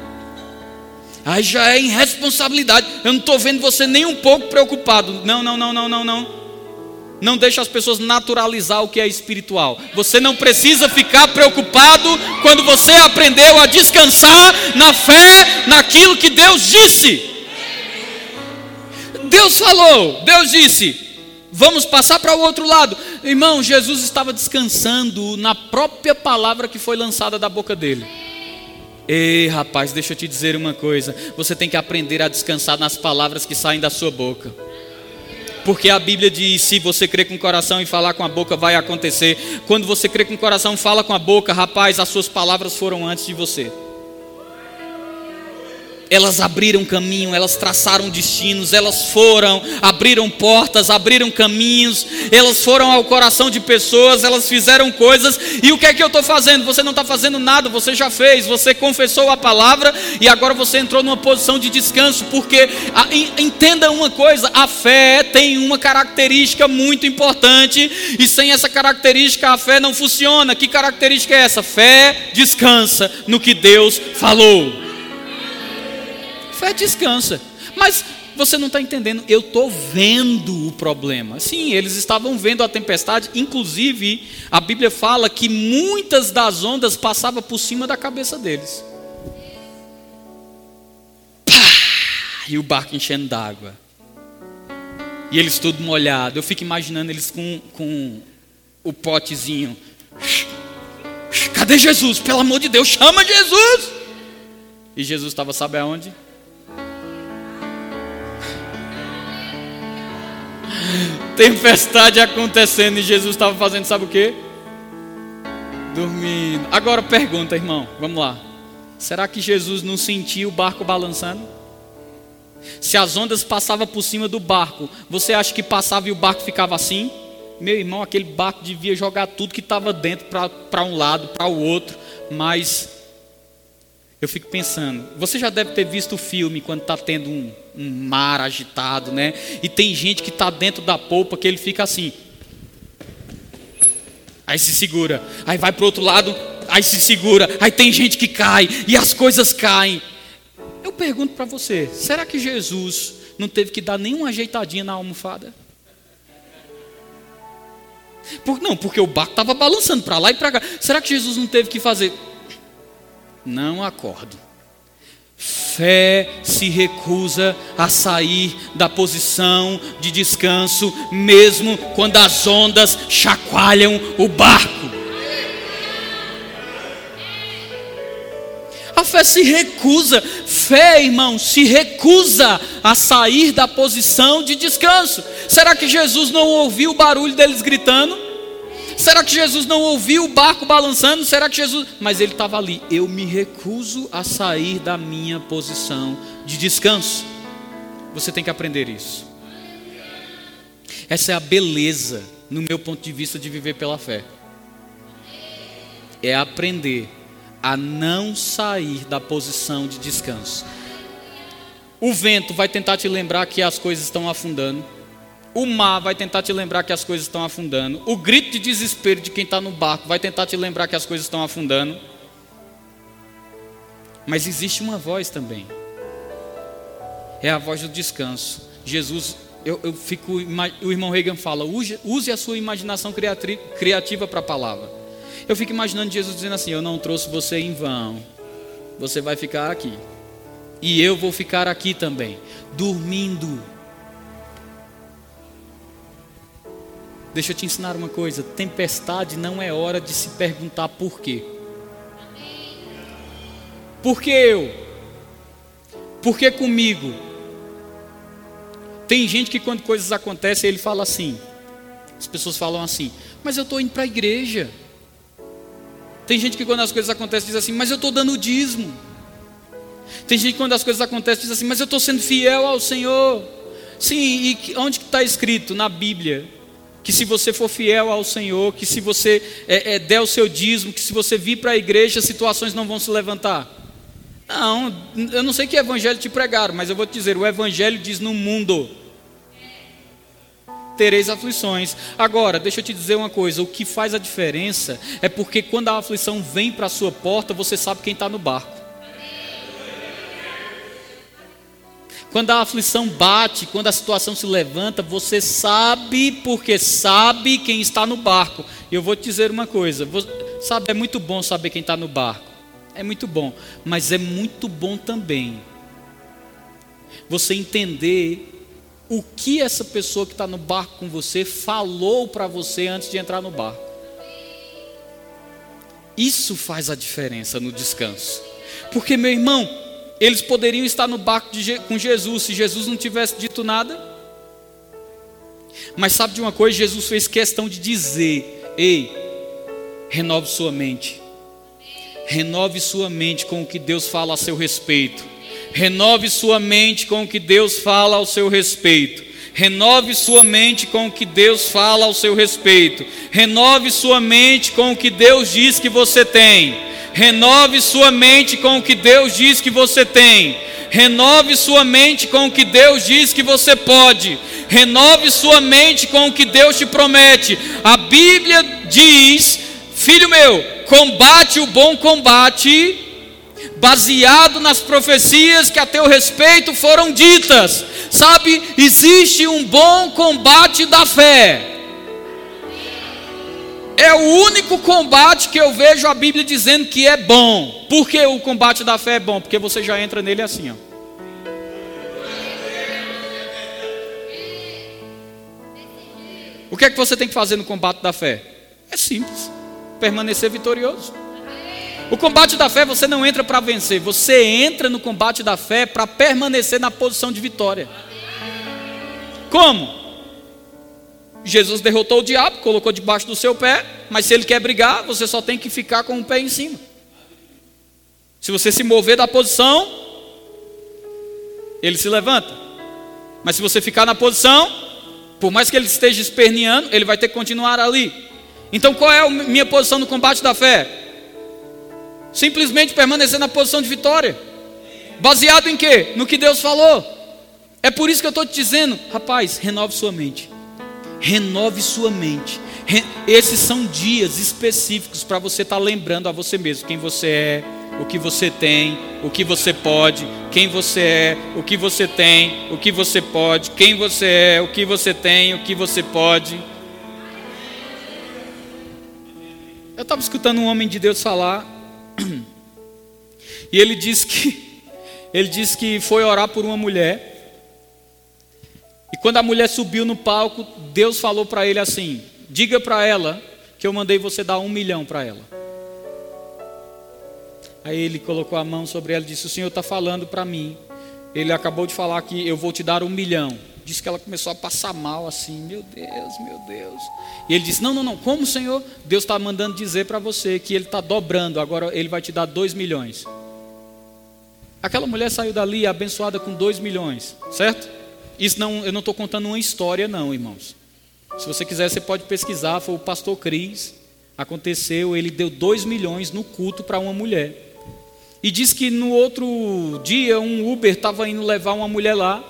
Aí já é irresponsabilidade. Eu não estou vendo você nem um pouco preocupado. Não, não, não, não, não, não. Não deixe as pessoas naturalizar o que é espiritual. Você não precisa ficar preocupado quando você aprendeu a descansar na fé, naquilo que Deus disse. Deus falou, Deus disse: Vamos passar para o outro lado. Irmão, Jesus estava descansando na própria palavra que foi lançada da boca dele. Ei, rapaz, deixa eu te dizer uma coisa. Você tem que aprender a descansar nas palavras que saem da sua boca. Porque a Bíblia diz: se você crê com o coração e falar com a boca, vai acontecer. Quando você crê com o coração, fala com a boca, rapaz, as suas palavras foram antes de você elas abriram caminho, elas traçaram destinos, elas foram, abriram portas, abriram caminhos, elas foram ao coração de pessoas, elas fizeram coisas, e o que é que eu estou fazendo? Você não está fazendo nada, você já fez, você confessou a palavra e agora você entrou numa posição de descanso, porque a, entenda uma coisa: a fé tem uma característica muito importante, e sem essa característica a fé não funciona. Que característica é essa? Fé descansa no que Deus falou fé descansa. Mas você não está entendendo, eu estou vendo o problema. Sim, eles estavam vendo a tempestade, inclusive a Bíblia fala que muitas das ondas passavam por cima da cabeça deles. Pá! E o barco enchendo d'água. E eles tudo molhado. Eu fico imaginando eles com, com o potezinho. Cadê Jesus? Pelo amor de Deus, chama Jesus! E Jesus estava, sabe aonde? Tempestade acontecendo e Jesus estava fazendo, sabe o que? Dormindo. Agora pergunta, irmão, vamos lá. Será que Jesus não sentia o barco balançando? Se as ondas passavam por cima do barco, você acha que passava e o barco ficava assim? Meu irmão, aquele barco devia jogar tudo que estava dentro para um lado, para o outro, mas eu fico pensando, você já deve ter visto o filme quando está tendo um, um, mar agitado, né? E tem gente que está dentro da polpa que ele fica assim. Aí se segura, aí vai para o outro lado, aí se segura, aí tem gente que cai e as coisas caem. Eu pergunto para você, será que Jesus não teve que dar nenhuma ajeitadinha na almofada? Por, não, porque o barco estava balançando para lá e para cá. Será que Jesus não teve que fazer? Não acordo. Fé se recusa a sair da posição de descanso, mesmo quando as ondas chacoalham o barco. A fé se recusa, fé, irmão, se recusa a sair da posição de descanso. Será que Jesus não ouviu o barulho deles gritando? Será que Jesus não ouviu o barco balançando? Será que Jesus. Mas ele estava ali. Eu me recuso a sair da minha posição de descanso. Você tem que aprender isso. Essa é a beleza, no meu ponto de vista, de viver pela fé. É aprender a não sair da posição de descanso. O vento vai tentar te lembrar que as coisas estão afundando. O mar vai tentar te lembrar que as coisas estão afundando. O grito de desespero de quem está no barco vai tentar te lembrar que as coisas estão afundando. Mas existe uma voz também. É a voz do descanso. Jesus, eu, eu fico. O irmão Reagan fala: use, a sua imaginação criativa para a palavra. Eu fico imaginando Jesus dizendo assim: Eu não trouxe você em vão. Você vai ficar aqui. E eu vou ficar aqui também, dormindo Deixa eu te ensinar uma coisa: tempestade não é hora de se perguntar por quê. Por que eu? Por que comigo? Tem gente que quando coisas acontecem, ele fala assim. As pessoas falam assim: "Mas eu estou indo para a igreja". Tem gente que quando as coisas acontecem diz assim: "Mas eu estou dando dízimo". Tem gente que quando as coisas acontecem diz assim: "Mas eu estou sendo fiel ao Senhor". Sim, e onde está escrito na Bíblia que se você for fiel ao Senhor, que se você é, é, der o seu dízimo, que se você vir para a igreja, situações não vão se levantar. Não, eu não sei que evangelho te pregaram, mas eu vou te dizer: o evangelho diz no mundo tereis aflições. Agora, deixa eu te dizer uma coisa: o que faz a diferença é porque quando a aflição vem para a sua porta, você sabe quem está no barco. Quando a aflição bate, quando a situação se levanta, você sabe, porque sabe quem está no barco. E eu vou te dizer uma coisa: sabe, é muito bom saber quem está no barco. É muito bom, mas é muito bom também você entender o que essa pessoa que está no barco com você falou para você antes de entrar no barco. Isso faz a diferença no descanso. Porque, meu irmão, eles poderiam estar no barco com Jesus se Jesus não tivesse dito nada. Mas sabe de uma coisa? Jesus fez questão de dizer: Ei, renove sua mente. Renove sua mente com o que Deus fala a seu respeito. Renove sua mente com o que Deus fala ao seu respeito. Renove sua mente com o que Deus fala ao seu respeito. Renove sua mente com o que Deus diz que você tem. Renove sua mente com o que Deus diz que você tem. Renove sua mente com o que Deus diz que você pode. Renove sua mente com o que Deus te promete. A Bíblia diz: Filho meu, combate o bom combate, baseado nas profecias que a teu respeito foram ditas. Sabe, existe um bom combate da fé. É o único combate que eu vejo a Bíblia dizendo que é bom. Por que o combate da fé é bom? Porque você já entra nele assim, ó. O que é que você tem que fazer no combate da fé? É simples. Permanecer vitorioso. O combate da fé você não entra para vencer, você entra no combate da fé para permanecer na posição de vitória. Como? Jesus derrotou o diabo, colocou debaixo do seu pé, mas se ele quer brigar, você só tem que ficar com o pé em cima. Se você se mover da posição, ele se levanta. Mas se você ficar na posição, por mais que ele esteja esperneando, ele vai ter que continuar ali. Então qual é a minha posição no combate da fé? Simplesmente permanecer na posição de vitória. Baseado em quê? No que Deus falou. É por isso que eu estou te dizendo, rapaz, renove sua mente renove sua mente. Esses são dias específicos para você estar tá lembrando a você mesmo quem você é, o que você tem, o que você pode, quem você é, o que você tem, o que você pode, quem você é, o que você tem, o que você pode. Eu estava escutando um homem de Deus falar e ele disse que ele disse que foi orar por uma mulher e quando a mulher subiu no palco, Deus falou para ele assim: diga para ela que eu mandei você dar um milhão para ela. Aí ele colocou a mão sobre ela e disse: O Senhor está falando para mim. Ele acabou de falar que eu vou te dar um milhão. Disse que ela começou a passar mal assim: Meu Deus, meu Deus. E ele disse: Não, não, não. Como, Senhor? Deus está mandando dizer para você que ele está dobrando. Agora ele vai te dar dois milhões. Aquela mulher saiu dali abençoada com dois milhões, certo? Isso não, eu não estou contando uma história, não, irmãos. Se você quiser, você pode pesquisar. Foi o pastor Cris. Aconteceu, ele deu dois milhões no culto para uma mulher. E diz que no outro dia um Uber estava indo levar uma mulher lá.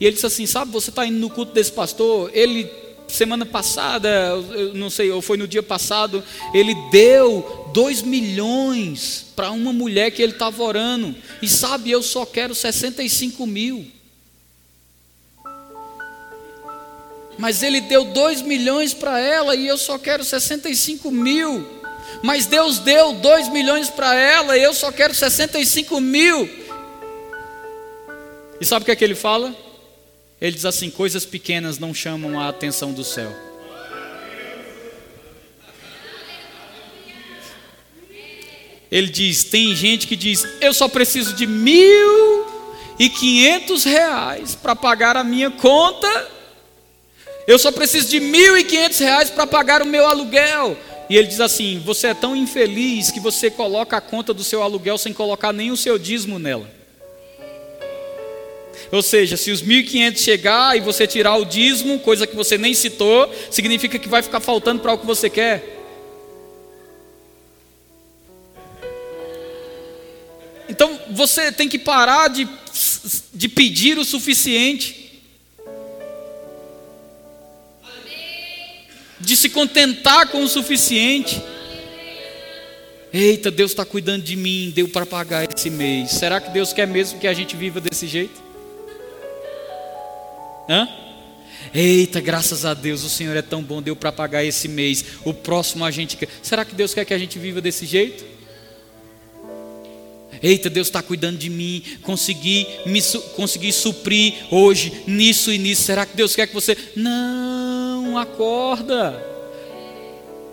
E ele disse assim: Sabe, você está indo no culto desse pastor? Ele, semana passada, não sei, ou foi no dia passado, ele deu dois milhões para uma mulher que ele estava orando. E sabe, eu só quero 65 mil. Mas ele deu 2 milhões para ela e eu só quero 65 mil. Mas Deus deu 2 milhões para ela e eu só quero 65 mil. E sabe o que é que ele fala? Ele diz assim: coisas pequenas não chamam a atenção do céu. Ele diz: tem gente que diz, eu só preciso de mil e quinhentos reais para pagar a minha conta. Eu só preciso de mil e quinhentos reais para pagar o meu aluguel. E ele diz assim: Você é tão infeliz que você coloca a conta do seu aluguel sem colocar nem o seu dízimo nela. Ou seja, se os 1.500 chegar e você tirar o dízimo, coisa que você nem citou, significa que vai ficar faltando para o que você quer. Então você tem que parar de, de pedir o suficiente. De se contentar com o suficiente. Eita, Deus está cuidando de mim, deu para pagar esse mês. Será que Deus quer mesmo que a gente viva desse jeito? Hã? Eita, graças a Deus, o Senhor é tão bom, deu para pagar esse mês. O próximo a gente quer. Será que Deus quer que a gente viva desse jeito? Eita, Deus está cuidando de mim, consegui, me, consegui suprir hoje nisso e nisso. Será que Deus quer que você. Não, acorda.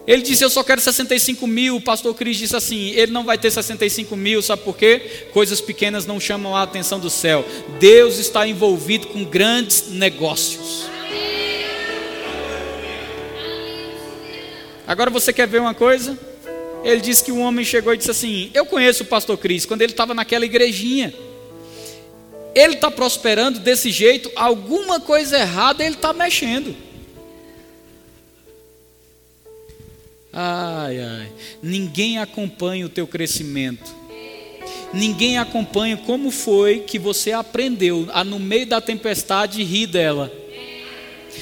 Ele disse: Eu só quero 65 mil. O pastor Cris disse assim: Ele não vai ter 65 mil, sabe por quê? Coisas pequenas não chamam a atenção do céu. Deus está envolvido com grandes negócios. Agora você quer ver uma coisa? Ele disse que um homem chegou e disse assim: Eu conheço o pastor Cris, quando ele estava naquela igrejinha. Ele está prosperando desse jeito, alguma coisa errada ele está mexendo. Ai, ai, ninguém acompanha o teu crescimento. Ninguém acompanha como foi que você aprendeu a no meio da tempestade rir dela.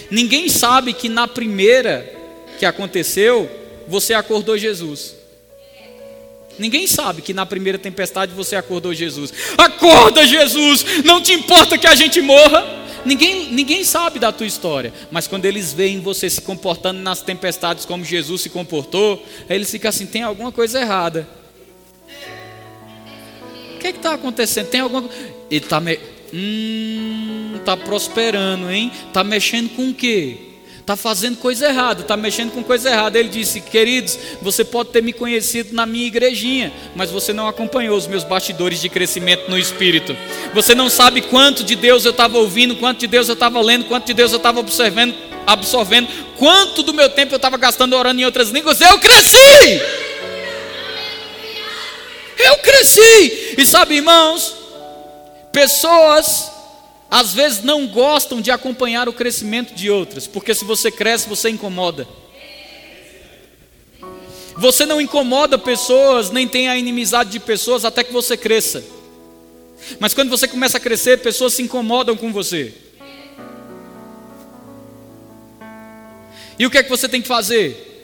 Ninguém sabe que na primeira que aconteceu, você acordou Jesus. Ninguém sabe que na primeira tempestade você acordou Jesus. Acorda, Jesus! Não te importa que a gente morra. Ninguém, ninguém sabe da tua história, mas quando eles veem você se comportando nas tempestades como Jesus se comportou, eles ficam assim: tem alguma coisa errada. O que é está acontecendo? Tem alguma Ele está me... hum, tá prosperando, hein? Está mexendo com o quê? Está fazendo coisa errada, está mexendo com coisa errada. Ele disse: Queridos, você pode ter me conhecido na minha igrejinha, mas você não acompanhou os meus bastidores de crescimento no espírito. Você não sabe quanto de Deus eu estava ouvindo, quanto de Deus eu estava lendo, quanto de Deus eu estava observando, absorvendo, quanto do meu tempo eu estava gastando orando em outras línguas. Eu cresci! Eu cresci! E sabe, irmãos, pessoas às vezes não gostam de acompanhar o crescimento de outras, porque se você cresce, você incomoda. Você não incomoda pessoas, nem tem a inimizade de pessoas até que você cresça. Mas quando você começa a crescer, pessoas se incomodam com você. E o que é que você tem que fazer?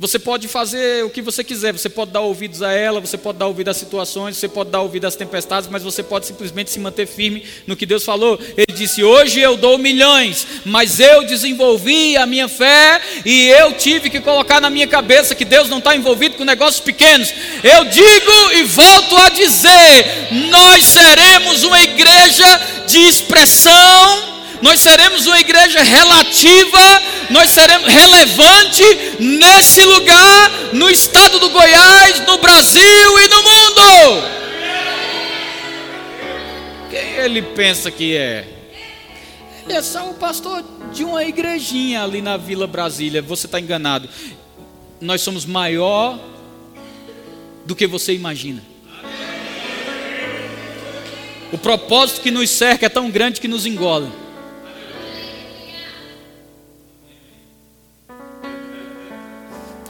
Você pode fazer o que você quiser, você pode dar ouvidos a ela, você pode dar ouvido às situações, você pode dar ouvido às tempestades, mas você pode simplesmente se manter firme no que Deus falou. Ele disse: Hoje eu dou milhões, mas eu desenvolvi a minha fé e eu tive que colocar na minha cabeça que Deus não está envolvido com negócios pequenos. Eu digo e volto a dizer: nós seremos uma igreja de expressão nós seremos uma igreja relativa, nós seremos relevante nesse lugar, no estado do Goiás, no Brasil e no mundo. Quem ele pensa que é? Ele é só o pastor de uma igrejinha ali na Vila Brasília. Você está enganado. Nós somos maior do que você imagina. O propósito que nos cerca é tão grande que nos engole.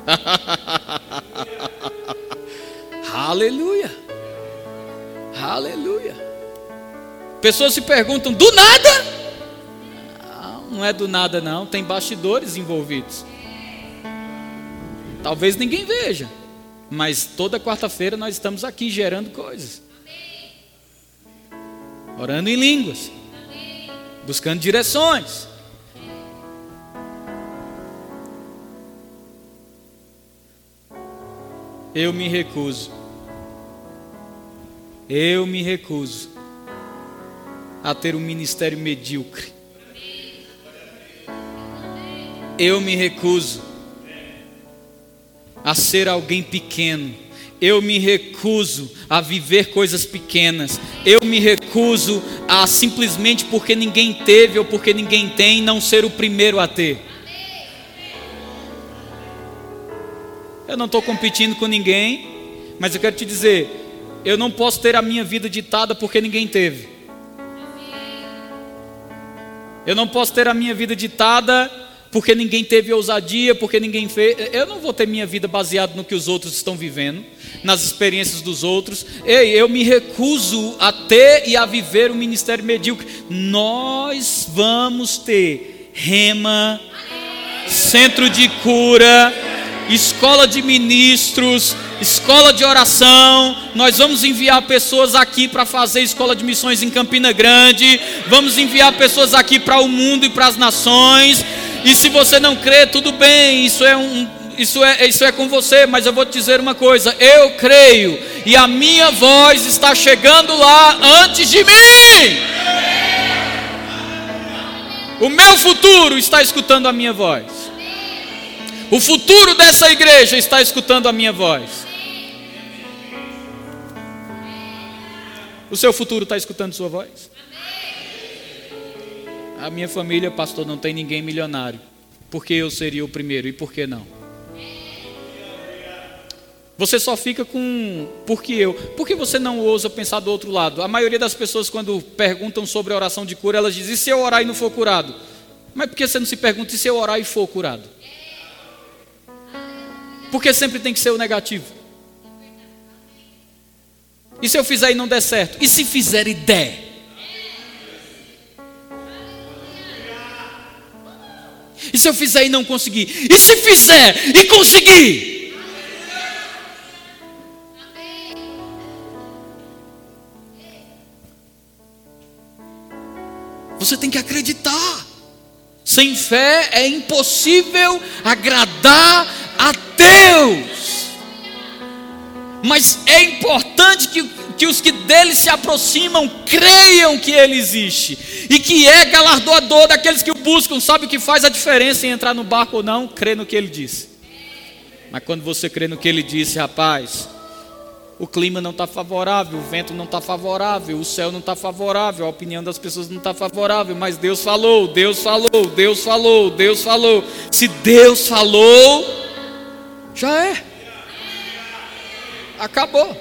Aleluia. Aleluia. Pessoas se perguntam: do nada? Não, não é do nada, não. Tem bastidores envolvidos. Talvez ninguém veja, mas toda quarta-feira nós estamos aqui gerando coisas, orando em línguas, buscando direções. Eu me recuso. Eu me recuso a ter um ministério medíocre. Eu me recuso a ser alguém pequeno. eu me recuso a viver coisas pequenas. Eu me recuso a simplesmente porque ninguém teve ou porque ninguém tem, não ser o primeiro a ter. Eu não estou competindo com ninguém, mas eu quero te dizer: eu não posso ter a minha vida ditada porque ninguém teve. Eu não posso ter a minha vida ditada porque ninguém teve ousadia, porque ninguém fez. Eu não vou ter minha vida baseada no que os outros estão vivendo, nas experiências dos outros. Ei, eu me recuso a ter e a viver um ministério medíocre. Nós vamos ter rema, centro de cura, escola de ministros, escola de oração. Nós vamos enviar pessoas aqui para fazer escola de missões em Campina Grande. Vamos enviar pessoas aqui para o mundo e para as nações. E se você não crê, tudo bem, isso é um, isso é, isso é com você, mas eu vou te dizer uma coisa: eu creio, e a minha voz está chegando lá antes de mim. O meu futuro está escutando a minha voz. O futuro dessa igreja está escutando a minha voz. O seu futuro está escutando sua voz? A minha família, pastor, não tem ninguém milionário. Por que eu seria o primeiro e por que não? Você só fica com por que eu? Por que você não ousa pensar do outro lado? A maioria das pessoas, quando perguntam sobre a oração de cura, elas dizem: e se eu orar e não for curado? Mas por que você não se pergunta e se eu orar e for curado? Porque sempre tem que ser o negativo. E se eu fizer e não der certo? E se fizer e der? E se eu fizer e não conseguir? E se fizer e conseguir? Você tem que acreditar. Sem fé é impossível agradar a Deus. Mas é importante que que os que dele se aproximam creiam que ele existe e que é galardoador daqueles que o buscam. Sabe o que faz a diferença em entrar no barco ou não? Crer no que ele disse. Mas quando você crê no que ele disse, rapaz, o clima não está favorável, o vento não está favorável, o céu não está favorável, a opinião das pessoas não está favorável, mas Deus falou, Deus falou, Deus falou, Deus falou. Se Deus falou, já é. Acabou.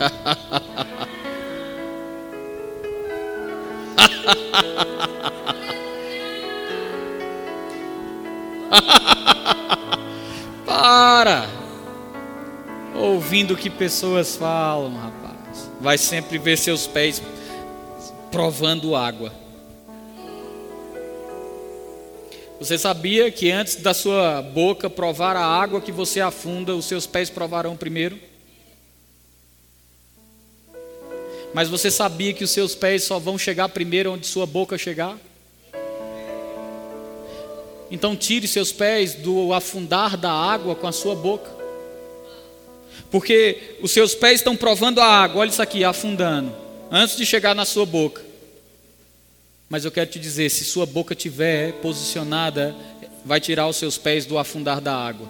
Para! Ouvindo o que pessoas falam, rapaz. Vai sempre ver seus pés provando água. Você sabia que antes da sua boca provar a água que você afunda, os seus pés provarão primeiro? Mas você sabia que os seus pés só vão chegar primeiro onde sua boca chegar? Então tire seus pés do afundar da água com a sua boca. Porque os seus pés estão provando a água, olha isso aqui, afundando, antes de chegar na sua boca. Mas eu quero te dizer, se sua boca estiver posicionada, vai tirar os seus pés do afundar da água.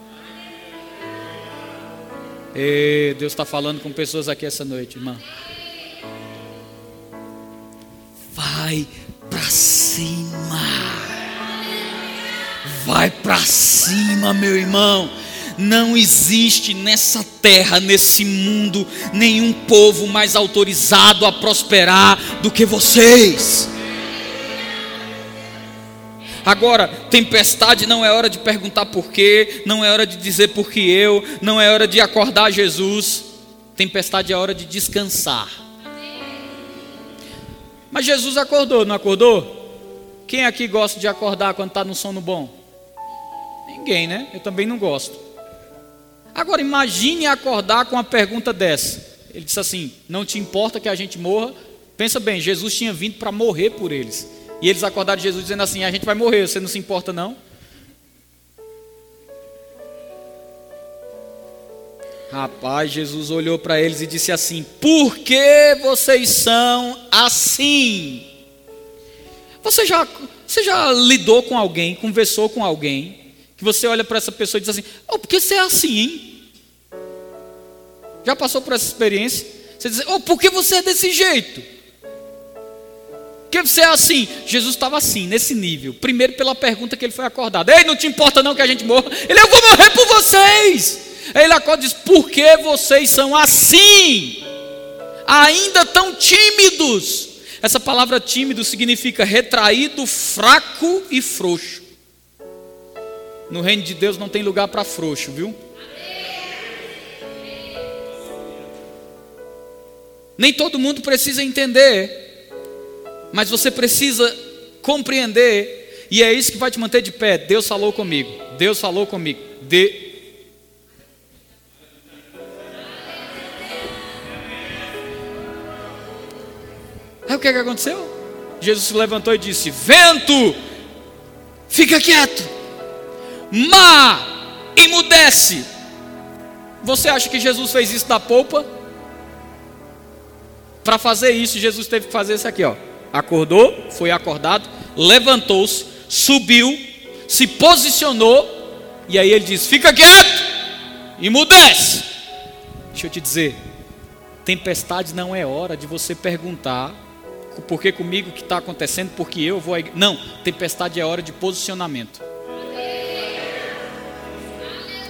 E Deus está falando com pessoas aqui essa noite, irmão. vai para cima. Vai para cima, meu irmão. Não existe nessa terra, nesse mundo, nenhum povo mais autorizado a prosperar do que vocês. Agora, tempestade não é hora de perguntar por quê, não é hora de dizer por que eu, não é hora de acordar Jesus. Tempestade é hora de descansar. Mas Jesus acordou, não acordou? Quem aqui gosta de acordar quando está no sono bom? Ninguém, né? Eu também não gosto. Agora imagine acordar com uma pergunta dessa. Ele disse assim: Não te importa que a gente morra? Pensa bem, Jesus tinha vindo para morrer por eles. E eles acordaram de Jesus dizendo assim: A gente vai morrer, você não se importa não? Rapaz, Jesus olhou para eles e disse assim: Por que vocês são assim? Você já, você já lidou com alguém, conversou com alguém, que você olha para essa pessoa e diz assim: Oh, por que você é assim, hein? Já passou por essa experiência? Você diz: Oh, por que você é desse jeito? Por que você é assim? Jesus estava assim, nesse nível. Primeiro, pela pergunta que ele foi acordado: Ei, não te importa não que a gente morra? Ele: Eu vou morrer por vocês. Aí ele acorda e diz: Por que vocês são assim? Ainda tão tímidos. Essa palavra tímido significa retraído, fraco e frouxo. No reino de Deus não tem lugar para frouxo, viu? Nem todo mundo precisa entender, mas você precisa compreender, e é isso que vai te manter de pé. Deus falou comigo, Deus falou comigo. De... Aí o que, é que aconteceu? Jesus se levantou e disse: Vento, fica quieto, mar, emudece. Você acha que Jesus fez isso da polpa? Para fazer isso, Jesus teve que fazer isso aqui, ó. Acordou, foi acordado, levantou-se, subiu, se posicionou, e aí ele diz: Fica quieto, emudece. Deixa eu te dizer, tempestade não é hora de você perguntar porque comigo que está acontecendo, porque eu vou. Não, tempestade é hora de posicionamento.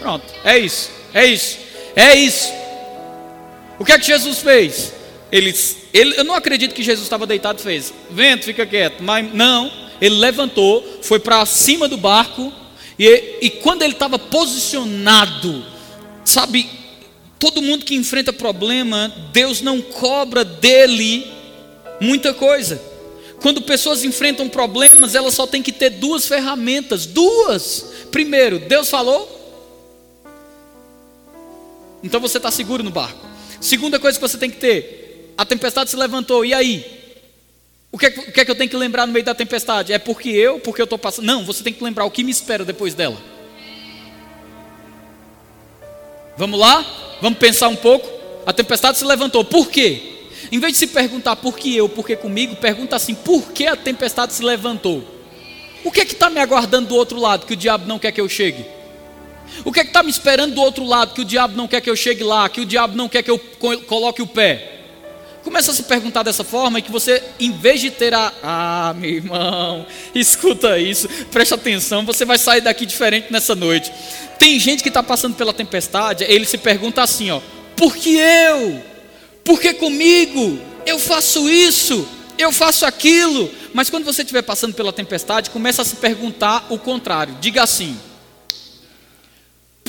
Pronto, é isso, é isso, é isso. O que é que Jesus fez? Ele, ele, eu não acredito que Jesus estava deitado e fez, vento, fica quieto. Mas não, ele levantou, foi para cima do barco, e, e quando ele estava posicionado, sabe, todo mundo que enfrenta problema, Deus não cobra dele muita coisa. Quando pessoas enfrentam problemas, elas só têm que ter duas ferramentas. Duas. Primeiro, Deus falou. Então você está seguro no barco. Segunda coisa que você tem que ter: a tempestade se levantou, e aí? O que, é, o que é que eu tenho que lembrar no meio da tempestade? É porque eu, porque eu estou passando. Não, você tem que lembrar o que me espera depois dela. Vamos lá? Vamos pensar um pouco? A tempestade se levantou, por quê? Em vez de se perguntar por que eu, por que comigo, pergunta assim: por que a tempestade se levantou? O que é que está me aguardando do outro lado que o diabo não quer que eu chegue? O que é que está me esperando do outro lado que o diabo não quer que eu chegue lá, que o diabo não quer que eu coloque o pé? Começa a se perguntar dessa forma e que você, em vez de ter a. Ah, meu irmão, escuta isso, preste atenção, você vai sair daqui diferente nessa noite. Tem gente que está passando pela tempestade, ele se pergunta assim: ó, por que eu? porque comigo eu faço isso, eu faço aquilo. Mas quando você estiver passando pela tempestade, começa a se perguntar o contrário. Diga assim: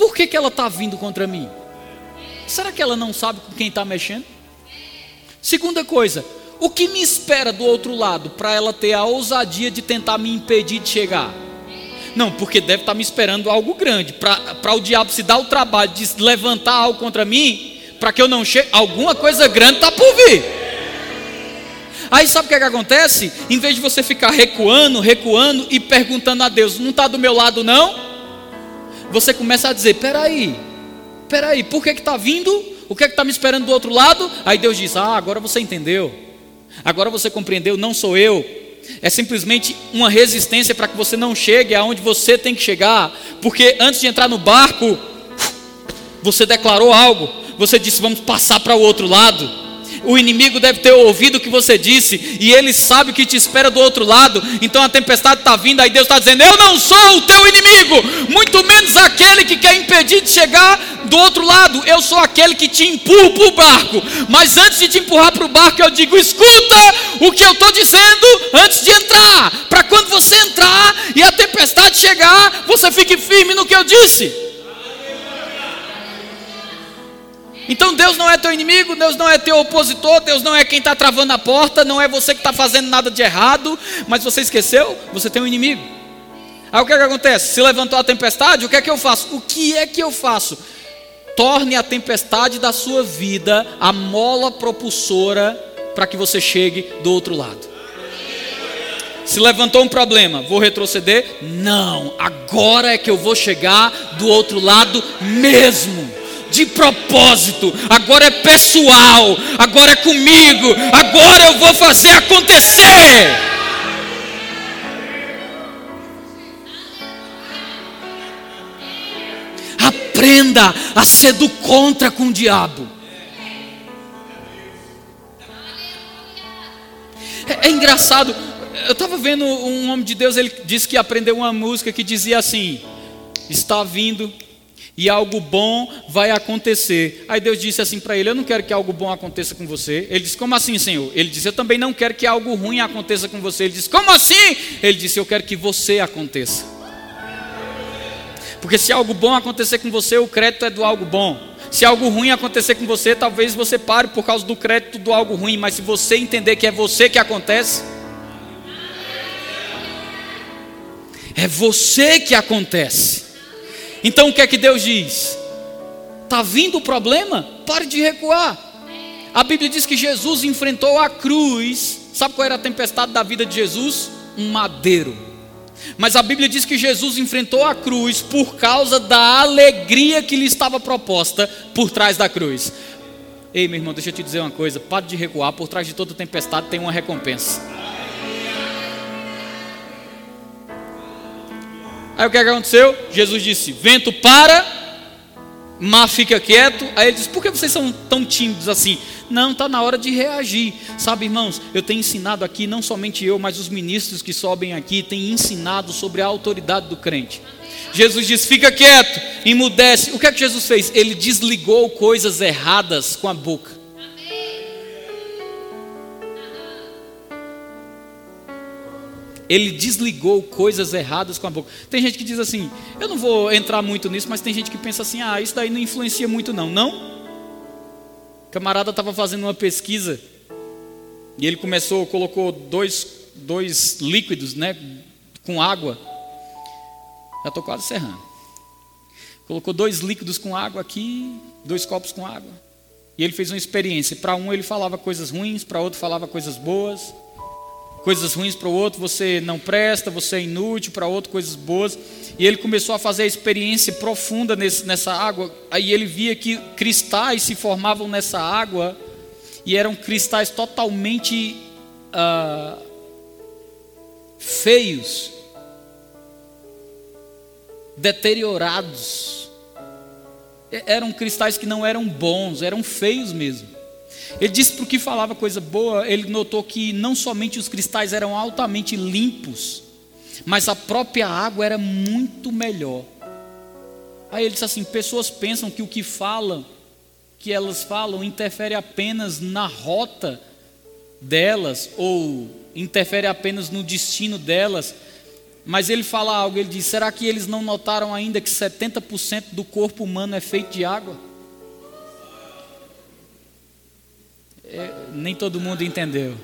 por que, que ela está vindo contra mim? Será que ela não sabe com quem está mexendo? Segunda coisa, o que me espera do outro lado para ela ter a ousadia de tentar me impedir de chegar? Não, porque deve estar tá me esperando algo grande. Para o diabo se dar o trabalho de levantar algo contra mim, para que eu não chegue, alguma coisa grande está por vir. Aí sabe o que, é que acontece? Em vez de você ficar recuando, recuando e perguntando a Deus, não está do meu lado não? Você começa a dizer, peraí, peraí, por que está vindo? O que é está me esperando do outro lado? Aí Deus diz, ah, agora você entendeu. Agora você compreendeu, não sou eu. É simplesmente uma resistência para que você não chegue aonde você tem que chegar. Porque antes de entrar no barco, você declarou algo você disse, vamos passar para o outro lado. O inimigo deve ter ouvido o que você disse, e ele sabe o que te espera do outro lado. Então a tempestade está vindo, aí Deus está dizendo: Eu não sou o teu inimigo, muito menos aquele que quer impedir de chegar do outro lado. Eu sou aquele que te empurra para o barco. Mas antes de te empurrar para o barco, eu digo: Escuta o que eu estou dizendo antes de entrar, para quando você entrar e a tempestade chegar, você fique firme no que eu disse. Então Deus não é teu inimigo, Deus não é teu opositor, Deus não é quem está travando a porta, não é você que está fazendo nada de errado, mas você esqueceu, você tem um inimigo. Aí o que, é que acontece? Se levantou a tempestade, o que é que eu faço? O que é que eu faço? Torne a tempestade da sua vida a mola propulsora para que você chegue do outro lado. Se levantou um problema, vou retroceder? Não, agora é que eu vou chegar do outro lado mesmo de propósito, agora é pessoal, agora é comigo, agora eu vou fazer acontecer. Aprenda a ser do contra com o diabo. É, é engraçado, eu estava vendo um homem de Deus, ele disse que aprendeu uma música que dizia assim: Está vindo e algo bom vai acontecer. Aí Deus disse assim para ele: Eu não quero que algo bom aconteça com você. Ele disse: Como assim, Senhor? Ele disse: Eu também não quero que algo ruim aconteça com você. Ele disse: Como assim? Ele disse: Eu quero que você aconteça. Porque se algo bom acontecer com você, o crédito é do algo bom. Se algo ruim acontecer com você, talvez você pare por causa do crédito do algo ruim, mas se você entender que é você que acontece, é você que acontece. Então o que é que Deus diz? Está vindo o problema? Pare de recuar. A Bíblia diz que Jesus enfrentou a cruz. Sabe qual era a tempestade da vida de Jesus? Um madeiro. Mas a Bíblia diz que Jesus enfrentou a cruz por causa da alegria que lhe estava proposta por trás da cruz. Ei, meu irmão, deixa eu te dizer uma coisa: pare de recuar, por trás de toda tempestade tem uma recompensa. Aí o que aconteceu? Jesus disse: Vento para, mar fica quieto. Aí ele disse: Por que vocês são tão tímidos assim? Não, está na hora de reagir. Sabe, irmãos, eu tenho ensinado aqui, não somente eu, mas os ministros que sobem aqui têm ensinado sobre a autoridade do crente. Jesus disse: Fica quieto, emudece. O que é que Jesus fez? Ele desligou coisas erradas com a boca. Ele desligou coisas erradas com a boca. Tem gente que diz assim, eu não vou entrar muito nisso, mas tem gente que pensa assim, ah, isso daí não influencia muito não. Não? O camarada estava fazendo uma pesquisa e ele começou, colocou dois, dois líquidos, né, com água. Já estou quase cerrando. Colocou dois líquidos com água aqui, dois copos com água. E ele fez uma experiência. Para um ele falava coisas ruins, para outro falava coisas boas coisas ruins para o outro, você não presta, você é inútil, para outro coisas boas. E ele começou a fazer a experiência profunda nesse, nessa água. Aí ele via que cristais se formavam nessa água e eram cristais totalmente ah, feios, deteriorados. Eram cristais que não eram bons, eram feios mesmo. Ele disse para o que falava coisa boa, ele notou que não somente os cristais eram altamente limpos, mas a própria água era muito melhor. Aí ele disse assim: pessoas pensam que o que falam, que elas falam, interfere apenas na rota delas, ou interfere apenas no destino delas. Mas ele fala algo, ele diz: será que eles não notaram ainda que 70% do corpo humano é feito de água? Nem todo mundo entendeu.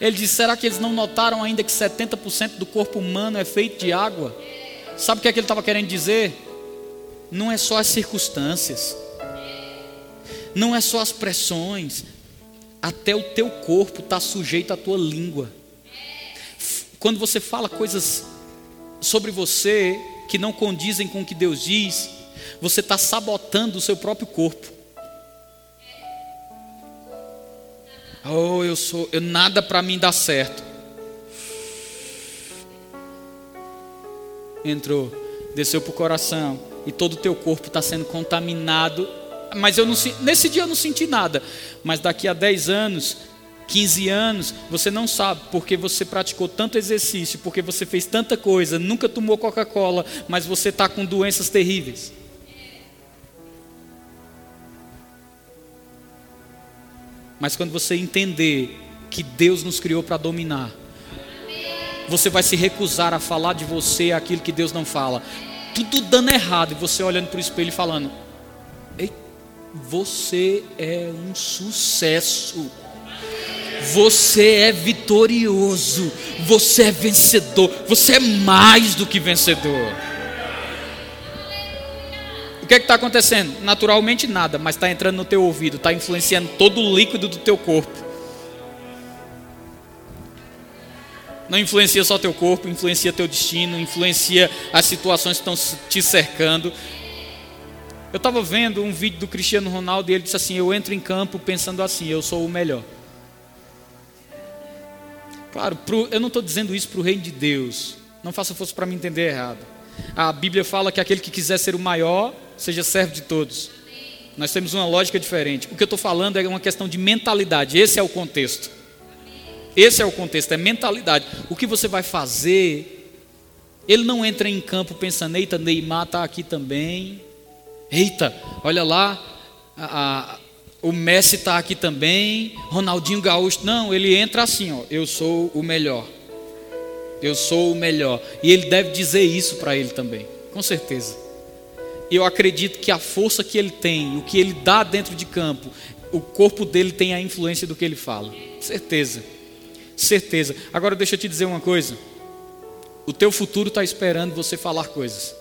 Ele disse: será que eles não notaram ainda que 70% do corpo humano é feito de água? Sabe o que, é que ele estava querendo dizer? Não é só as circunstâncias, não é só as pressões, até o teu corpo está sujeito à tua língua. Quando você fala coisas sobre você que não condizem com o que Deus diz, você está sabotando o seu próprio corpo. Oh, eu sou, eu nada para mim dá certo. Entrou, desceu para o coração e todo o teu corpo está sendo contaminado. Mas eu não nesse dia eu não senti nada. Mas daqui a 10 anos, 15 anos, você não sabe porque você praticou tanto exercício, porque você fez tanta coisa, nunca tomou Coca-Cola, mas você está com doenças terríveis. Mas quando você entender que Deus nos criou para dominar, você vai se recusar a falar de você aquilo que Deus não fala. Tudo dando errado, e você olhando para o espelho e falando: Ei, você é um sucesso. Você é vitorioso, você é vencedor, você é mais do que vencedor que é está acontecendo? Naturalmente nada, mas está entrando no teu ouvido, está influenciando todo o líquido do teu corpo. Não influencia só teu corpo, influencia teu destino, influencia as situações que estão te cercando. Eu Eu estava vendo um vídeo do Cristiano Ronaldo e ele disse assim: Eu entro em campo pensando assim, eu sou o melhor. Claro, pro, eu não estou dizendo isso para o reino de Deus. Não faça força para me entender errado. A Bíblia fala que aquele que quiser ser o maior, seja servo de todos. Nós temos uma lógica diferente. O que eu estou falando é uma questão de mentalidade. Esse é o contexto. Esse é o contexto, é mentalidade. O que você vai fazer? Ele não entra em campo pensando, eita, Neymar está aqui também. Eita, olha lá, a, a, o Messi está aqui também, Ronaldinho Gaúcho. Não, ele entra assim, ó, eu sou o melhor. Eu sou o melhor. E ele deve dizer isso para ele também, com certeza. Eu acredito que a força que ele tem, o que ele dá dentro de campo, o corpo dele tem a influência do que ele fala. Certeza. Certeza. Agora deixa eu te dizer uma coisa. O teu futuro está esperando você falar coisas.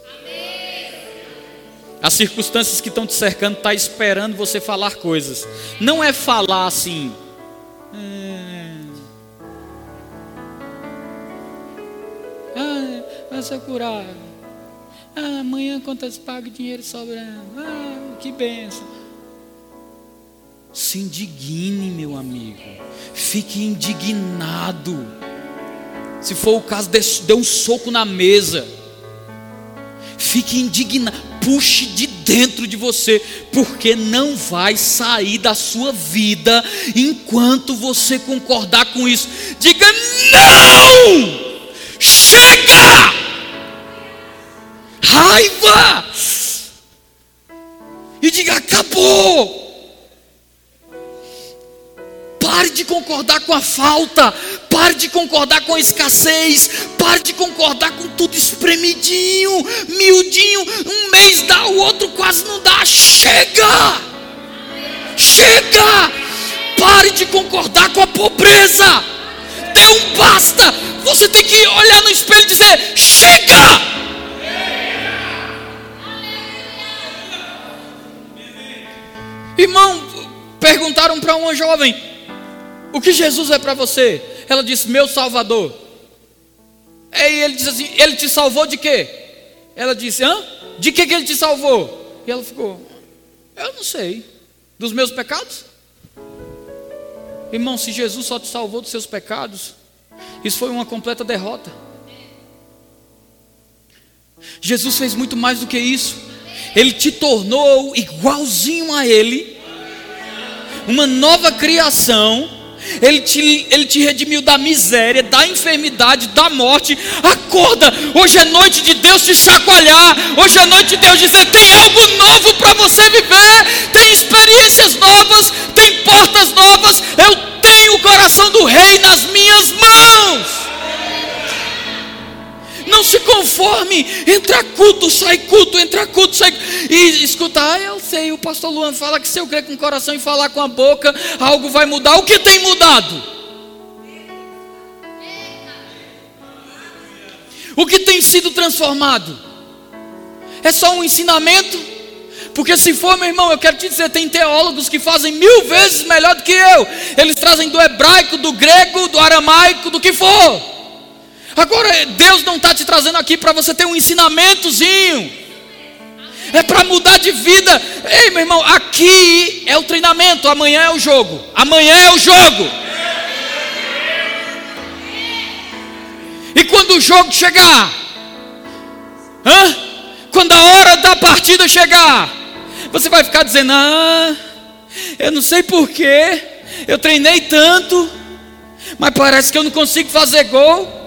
As circunstâncias que estão te cercando estão tá esperando você falar coisas. Não é falar assim. Ah, vai ser curado. Ah, amanhã quantas pago dinheiro sobrando. Ah, que benção. Se indigne, meu amigo. Fique indignado. Se for o caso, dê um soco na mesa. Fique indignado. Puxe de dentro de você, porque não vai sair da sua vida enquanto você concordar com isso. Diga não! Chega! Raiva e diga: acabou. Pare de concordar com a falta, pare de concordar com a escassez, pare de concordar com tudo espremidinho, miudinho. Um mês dá, o outro quase não dá. Chega! Chega! Pare de concordar com a pobreza. Dê um basta. Você tem que olhar no espelho e dizer: chega! Irmão, perguntaram para uma jovem: O que Jesus é para você? Ela disse: Meu Salvador. Aí ele disse assim: Ele te salvou de quê? Ela disse: Hã? De que, que ele te salvou? E ela ficou: Eu não sei. Dos meus pecados? Irmão, se Jesus só te salvou dos seus pecados, isso foi uma completa derrota. Jesus fez muito mais do que isso. Ele te tornou igualzinho a Ele, uma nova criação. Ele te, ele te redimiu da miséria, da enfermidade, da morte. Acorda, hoje é noite de Deus te chacoalhar. Hoje é noite de Deus dizer: tem algo novo para você viver, tem experiências novas, tem portas novas. Eu tenho o coração do Rei nas minhas mãos. Não se conforme. Entra culto, sai culto, entra culto, sai. E escuta, ah, eu sei, o pastor Luan fala que se eu crer com o coração e falar com a boca, algo vai mudar. O que tem mudado? O que tem sido transformado? É só um ensinamento? Porque se for, meu irmão, eu quero te dizer, tem teólogos que fazem mil vezes melhor do que eu. Eles trazem do hebraico, do grego, do aramaico, do que for. Agora, Deus não está te trazendo aqui para você ter um ensinamentozinho. É para mudar de vida. Ei, meu irmão, aqui é o treinamento, amanhã é o jogo. Amanhã é o jogo. E quando o jogo chegar, hã? quando a hora da partida chegar, você vai ficar dizendo: Ah, eu não sei porquê, eu treinei tanto, mas parece que eu não consigo fazer gol.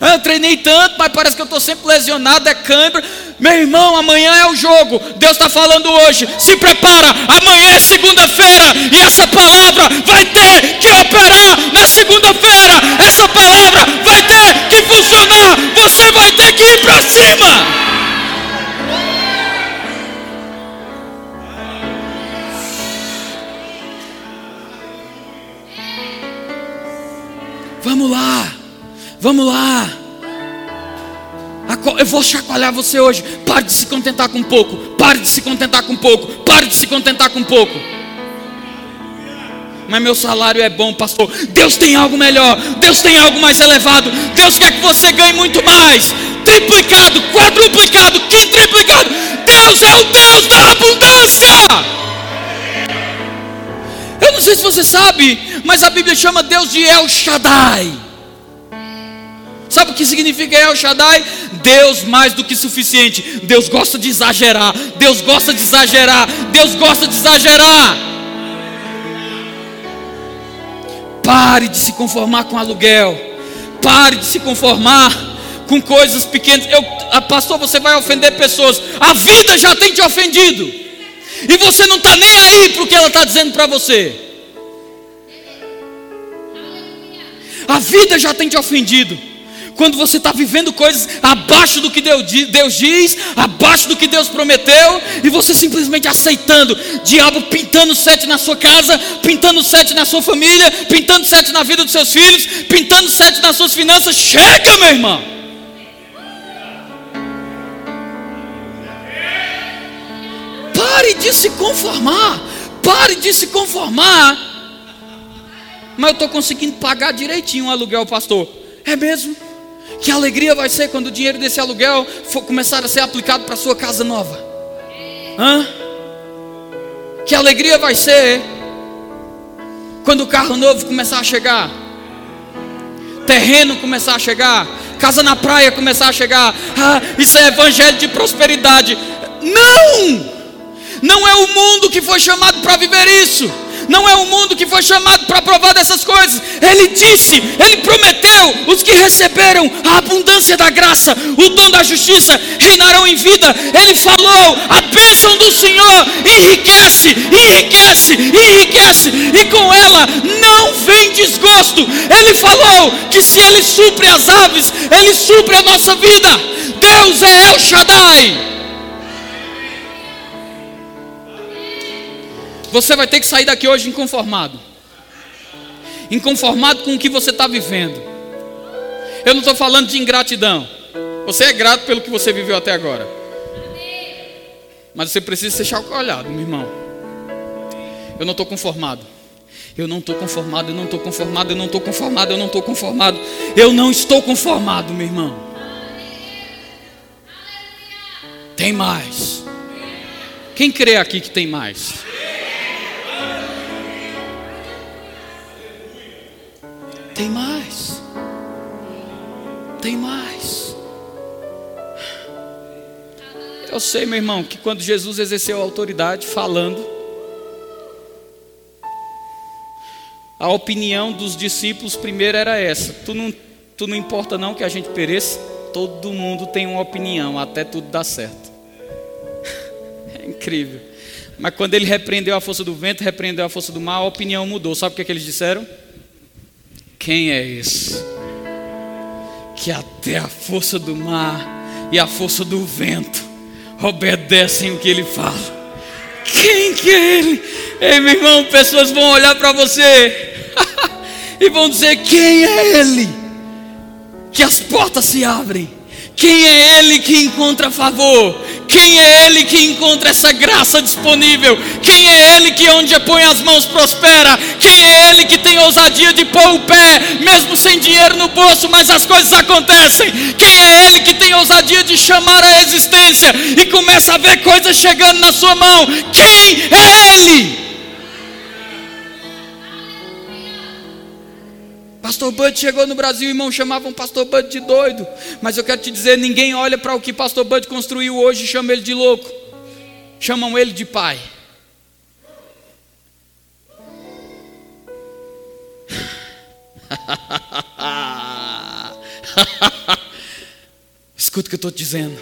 Ah, eu treinei tanto, mas parece que eu estou sempre lesionado, é câimbra. Meu irmão, amanhã é o jogo. Deus está falando hoje. Se prepara, amanhã é segunda-feira. E essa palavra vai ter que operar na segunda-feira. Essa palavra vai ter que funcionar. Você vai ter que ir para cima. Vamos lá. Eu vou chacoalhar você hoje. Pare de se contentar com pouco. Pare de se contentar com pouco. Pare de se contentar com pouco. Mas meu salário é bom, pastor. Deus tem algo melhor. Deus tem algo mais elevado. Deus quer que você ganhe muito mais. Triplicado, quadruplicado, quintriplicado. Deus é o Deus da abundância. Eu não sei se você sabe, mas a Bíblia chama Deus de El Shaddai. Sabe o que significa El Shaddai? Deus mais do que suficiente. Deus gosta de exagerar. Deus gosta de exagerar. Deus gosta de exagerar. Pare de se conformar com aluguel. Pare de se conformar com coisas pequenas. Eu, ah, pastor, você vai ofender pessoas. A vida já tem te ofendido. E você não está nem aí para o que ela está dizendo para você. A vida já tem te ofendido quando você está vivendo coisas abaixo do que Deus diz, abaixo do que Deus prometeu, e você simplesmente aceitando, diabo pintando sete na sua casa, pintando sete na sua família, pintando sete na vida dos seus filhos, pintando sete nas suas finanças. Chega, meu irmão! Pare de se conformar, pare de se conformar. Mas eu estou conseguindo pagar direitinho o aluguel, pastor. É mesmo? Que alegria vai ser quando o dinheiro desse aluguel for começar a ser aplicado para sua casa nova. Hã? Que alegria vai ser quando o carro novo começar a chegar. Terreno começar a chegar, casa na praia começar a chegar. Ah, isso é evangelho de prosperidade. Não! Não é o mundo que foi chamado para viver isso não é o mundo que foi chamado para provar dessas coisas. Ele disse, ele prometeu: os que receberam a abundância da graça, o dom da justiça, reinarão em vida. Ele falou: a bênção do Senhor enriquece, enriquece, enriquece, e com ela não vem desgosto. Ele falou que se ele supre as aves, ele supre a nossa vida. Deus é El Shaddai. Você vai ter que sair daqui hoje inconformado. Inconformado com o que você está vivendo. Eu não estou falando de ingratidão. Você é grato pelo que você viveu até agora. Mas você precisa ser chacoalhado, meu irmão. Eu não estou conformado. Eu não estou conformado, eu não estou conformado, eu não estou conformado, eu não estou conformado. Eu não estou conformado, meu irmão. Tem mais. Quem crê aqui que tem mais? Tem mais. Tem mais. Eu sei, meu irmão, que quando Jesus exerceu a autoridade falando, a opinião dos discípulos primeiro era essa: tu não, tu não importa não que a gente pereça, todo mundo tem uma opinião, até tudo dar certo. É incrível. Mas quando ele repreendeu a força do vento, repreendeu a força do mar, a opinião mudou. Sabe o que, é que eles disseram? Quem é esse? Que até a força do mar e a força do vento obedecem o que ele fala. Quem que é ele? Ei, meu irmão, pessoas vão olhar para você e vão dizer: Quem é ele? Que as portas se abrem. Quem é ele que encontra favor? Quem é Ele que encontra essa graça disponível? Quem é Ele que onde põe as mãos prospera? Quem é Ele que tem ousadia de pôr o pé, mesmo sem dinheiro no bolso, mas as coisas acontecem? Quem é Ele que tem ousadia de chamar a existência e começa a ver coisas chegando na sua mão? Quem é Ele? Pastor Bud chegou no Brasil, irmão, chamavam Pastor Bud de doido. Mas eu quero te dizer, ninguém olha para o que Pastor Bud construiu hoje e chama ele de louco. Chamam ele de pai. Escuta o que eu estou te dizendo.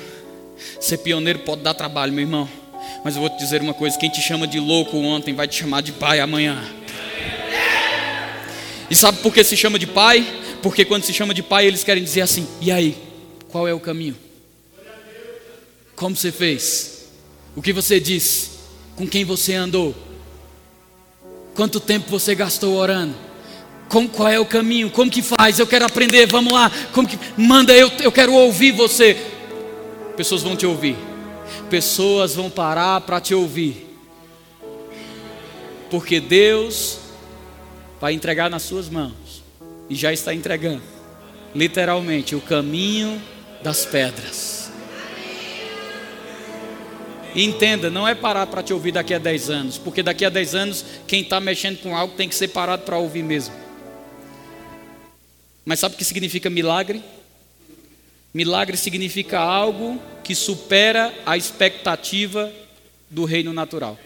Ser pioneiro pode dar trabalho, meu irmão. Mas eu vou te dizer uma coisa: quem te chama de louco ontem vai te chamar de pai amanhã. E sabe por que se chama de pai? Porque quando se chama de pai, eles querem dizer assim: e aí, qual é o caminho? Como você fez? O que você disse? Com quem você andou? Quanto tempo você gastou orando? Com, qual é o caminho? Como que faz? Eu quero aprender, vamos lá. Como que manda eu, eu quero ouvir você. Pessoas vão te ouvir. Pessoas vão parar para te ouvir. Porque Deus para entregar nas suas mãos. E já está entregando. Literalmente, o caminho das pedras. Entenda, não é parar para te ouvir daqui a 10 anos, porque daqui a 10 anos quem está mexendo com algo tem que ser parado para ouvir mesmo. Mas sabe o que significa milagre? Milagre significa algo que supera a expectativa do reino natural.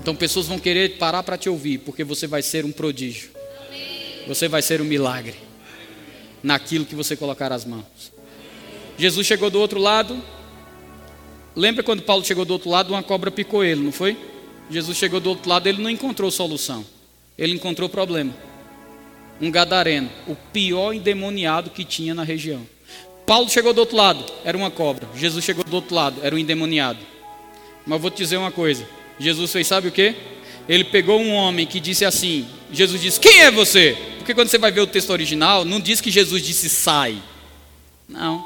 Então pessoas vão querer parar para te ouvir, porque você vai ser um prodígio. Você vai ser um milagre naquilo que você colocar as mãos. Jesus chegou do outro lado. Lembra quando Paulo chegou do outro lado, uma cobra picou ele, não foi? Jesus chegou do outro lado, ele não encontrou solução. Ele encontrou problema. Um gadareno, o pior endemoniado que tinha na região. Paulo chegou do outro lado, era uma cobra. Jesus chegou do outro lado, era um endemoniado. Mas eu vou te dizer uma coisa: Jesus fez, sabe o que? Ele pegou um homem que disse assim: Jesus disse, Quem é você? Porque quando você vai ver o texto original, não diz que Jesus disse sai. Não.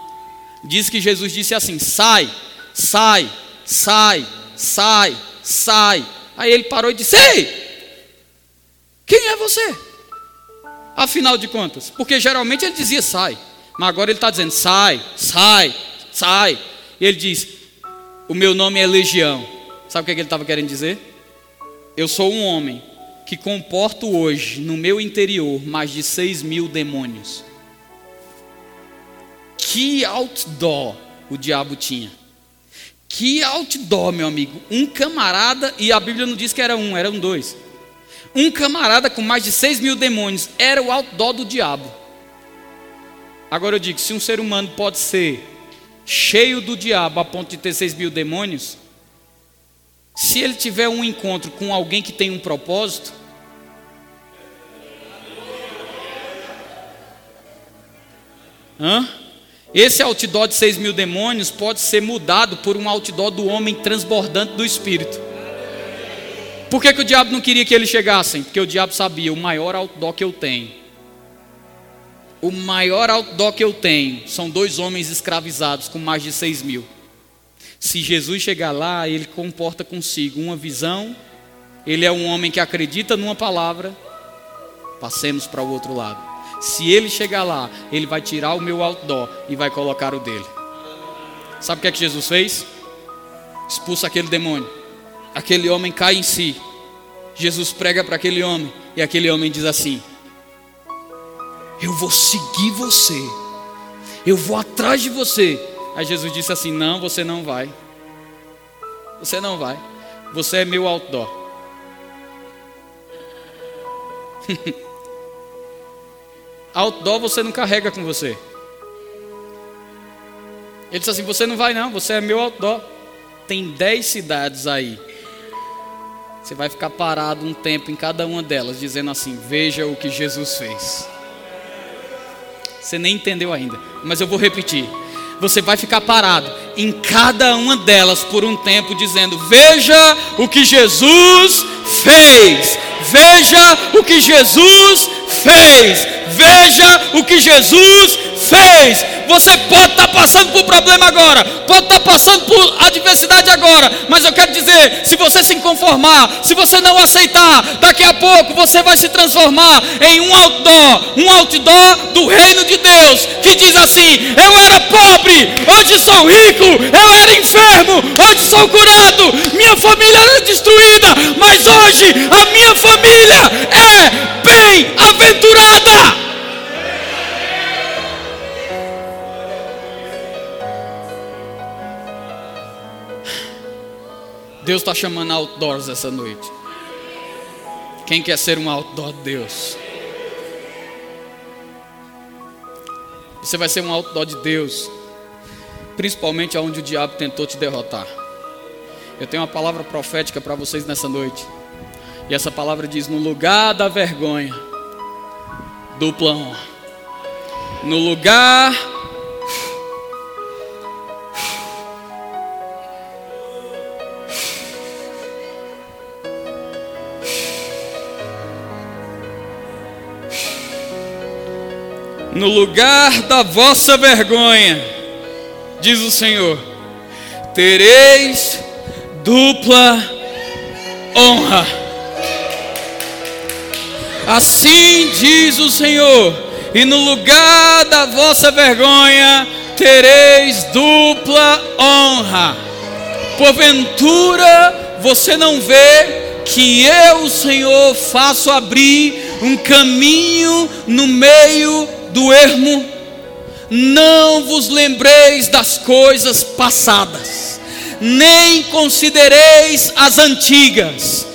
Diz que Jesus disse assim: sai, sai, sai, sai, sai. Aí ele parou e disse: Ei, quem é você? Afinal de contas, porque geralmente ele dizia sai. Mas agora ele está dizendo: sai, sai, sai. E ele diz: O meu nome é Legião. Sabe o que ele estava querendo dizer? Eu sou um homem que comporto hoje no meu interior mais de 6 mil demônios. Que outdoor o diabo tinha. Que outdoor, meu amigo. Um camarada, e a Bíblia não diz que era um, eram dois. Um camarada com mais de 6 mil demônios era o outdoor do diabo. Agora eu digo: se um ser humano pode ser cheio do diabo a ponto de ter seis mil demônios, se ele tiver um encontro com alguém que tem um propósito, hã? esse outdoor de seis mil demônios pode ser mudado por um outdoor do homem transbordante do Espírito. Por que, que o diabo não queria que eles chegassem? Porque o diabo sabia, o maior outdoor que eu tenho o maior outdoor que eu tenho são dois homens escravizados com mais de seis mil. Se Jesus chegar lá, ele comporta consigo uma visão, ele é um homem que acredita numa palavra, passemos para o outro lado. Se ele chegar lá, ele vai tirar o meu outdoor e vai colocar o dele. Sabe o que é que Jesus fez? Expulsa aquele demônio. Aquele homem cai em si. Jesus prega para aquele homem e aquele homem diz assim: eu vou seguir você, eu vou atrás de você. Aí Jesus disse assim: Não, você não vai, você não vai, você é meu outdoor. outdoor você não carrega com você. Ele disse assim: Você não vai, não, você é meu outdoor. Tem dez cidades aí. Você vai ficar parado um tempo em cada uma delas, dizendo assim: Veja o que Jesus fez. Você nem entendeu ainda, mas eu vou repetir. Você vai ficar parado em cada uma delas por um tempo, dizendo: Veja o que Jesus fez, veja o que Jesus fez, veja o que Jesus fez. Você pode estar passando por problema agora, pode estar passando por adversidade agora, mas eu quero dizer: se você se conformar, se você não aceitar, daqui a pouco você vai se transformar em um outdoor, um outdoor do reino de Deus, que diz assim: Eu era pobre, hoje sou rico, eu era enfermo, hoje sou curado, minha família era destruída, mas hoje a minha família é bem-aventurada. Deus está chamando outdoors essa noite. Quem quer ser um outdoor de Deus? Você vai ser um outdoor de Deus, principalmente onde o diabo tentou te derrotar. Eu tenho uma palavra profética para vocês nessa noite. E essa palavra diz: no lugar da vergonha, dupla honra. No lugar no lugar da vossa vergonha, diz o Senhor, tereis dupla honra. Assim diz o Senhor, e no lugar da vossa vergonha tereis dupla honra. Porventura você não vê que eu, Senhor, faço abrir um caminho no meio do ermo? Não vos lembreis das coisas passadas, nem considereis as antigas.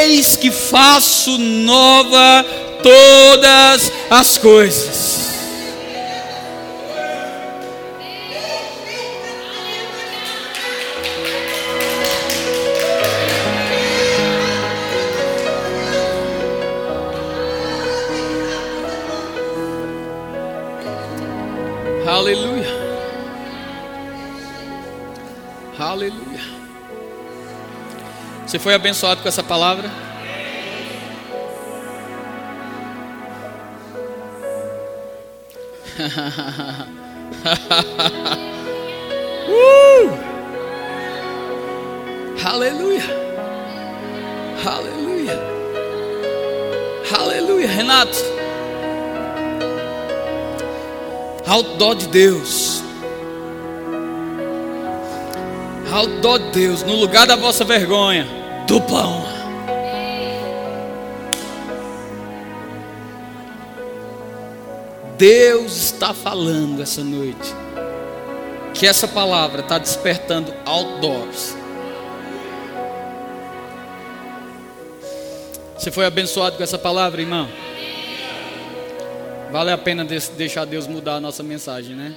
Eis que faço nova todas as coisas. Aleluia. Você foi abençoado com essa palavra? uh! Aleluia. Aleluia. Aleluia. Renato. Outdoor de Deus. Outdoor de Deus. No lugar da vossa vergonha. Dupla honra. Deus está falando essa noite. Que essa palavra está despertando outdoors. Você foi abençoado com essa palavra, irmão? Vale a pena deixar Deus mudar a nossa mensagem, né?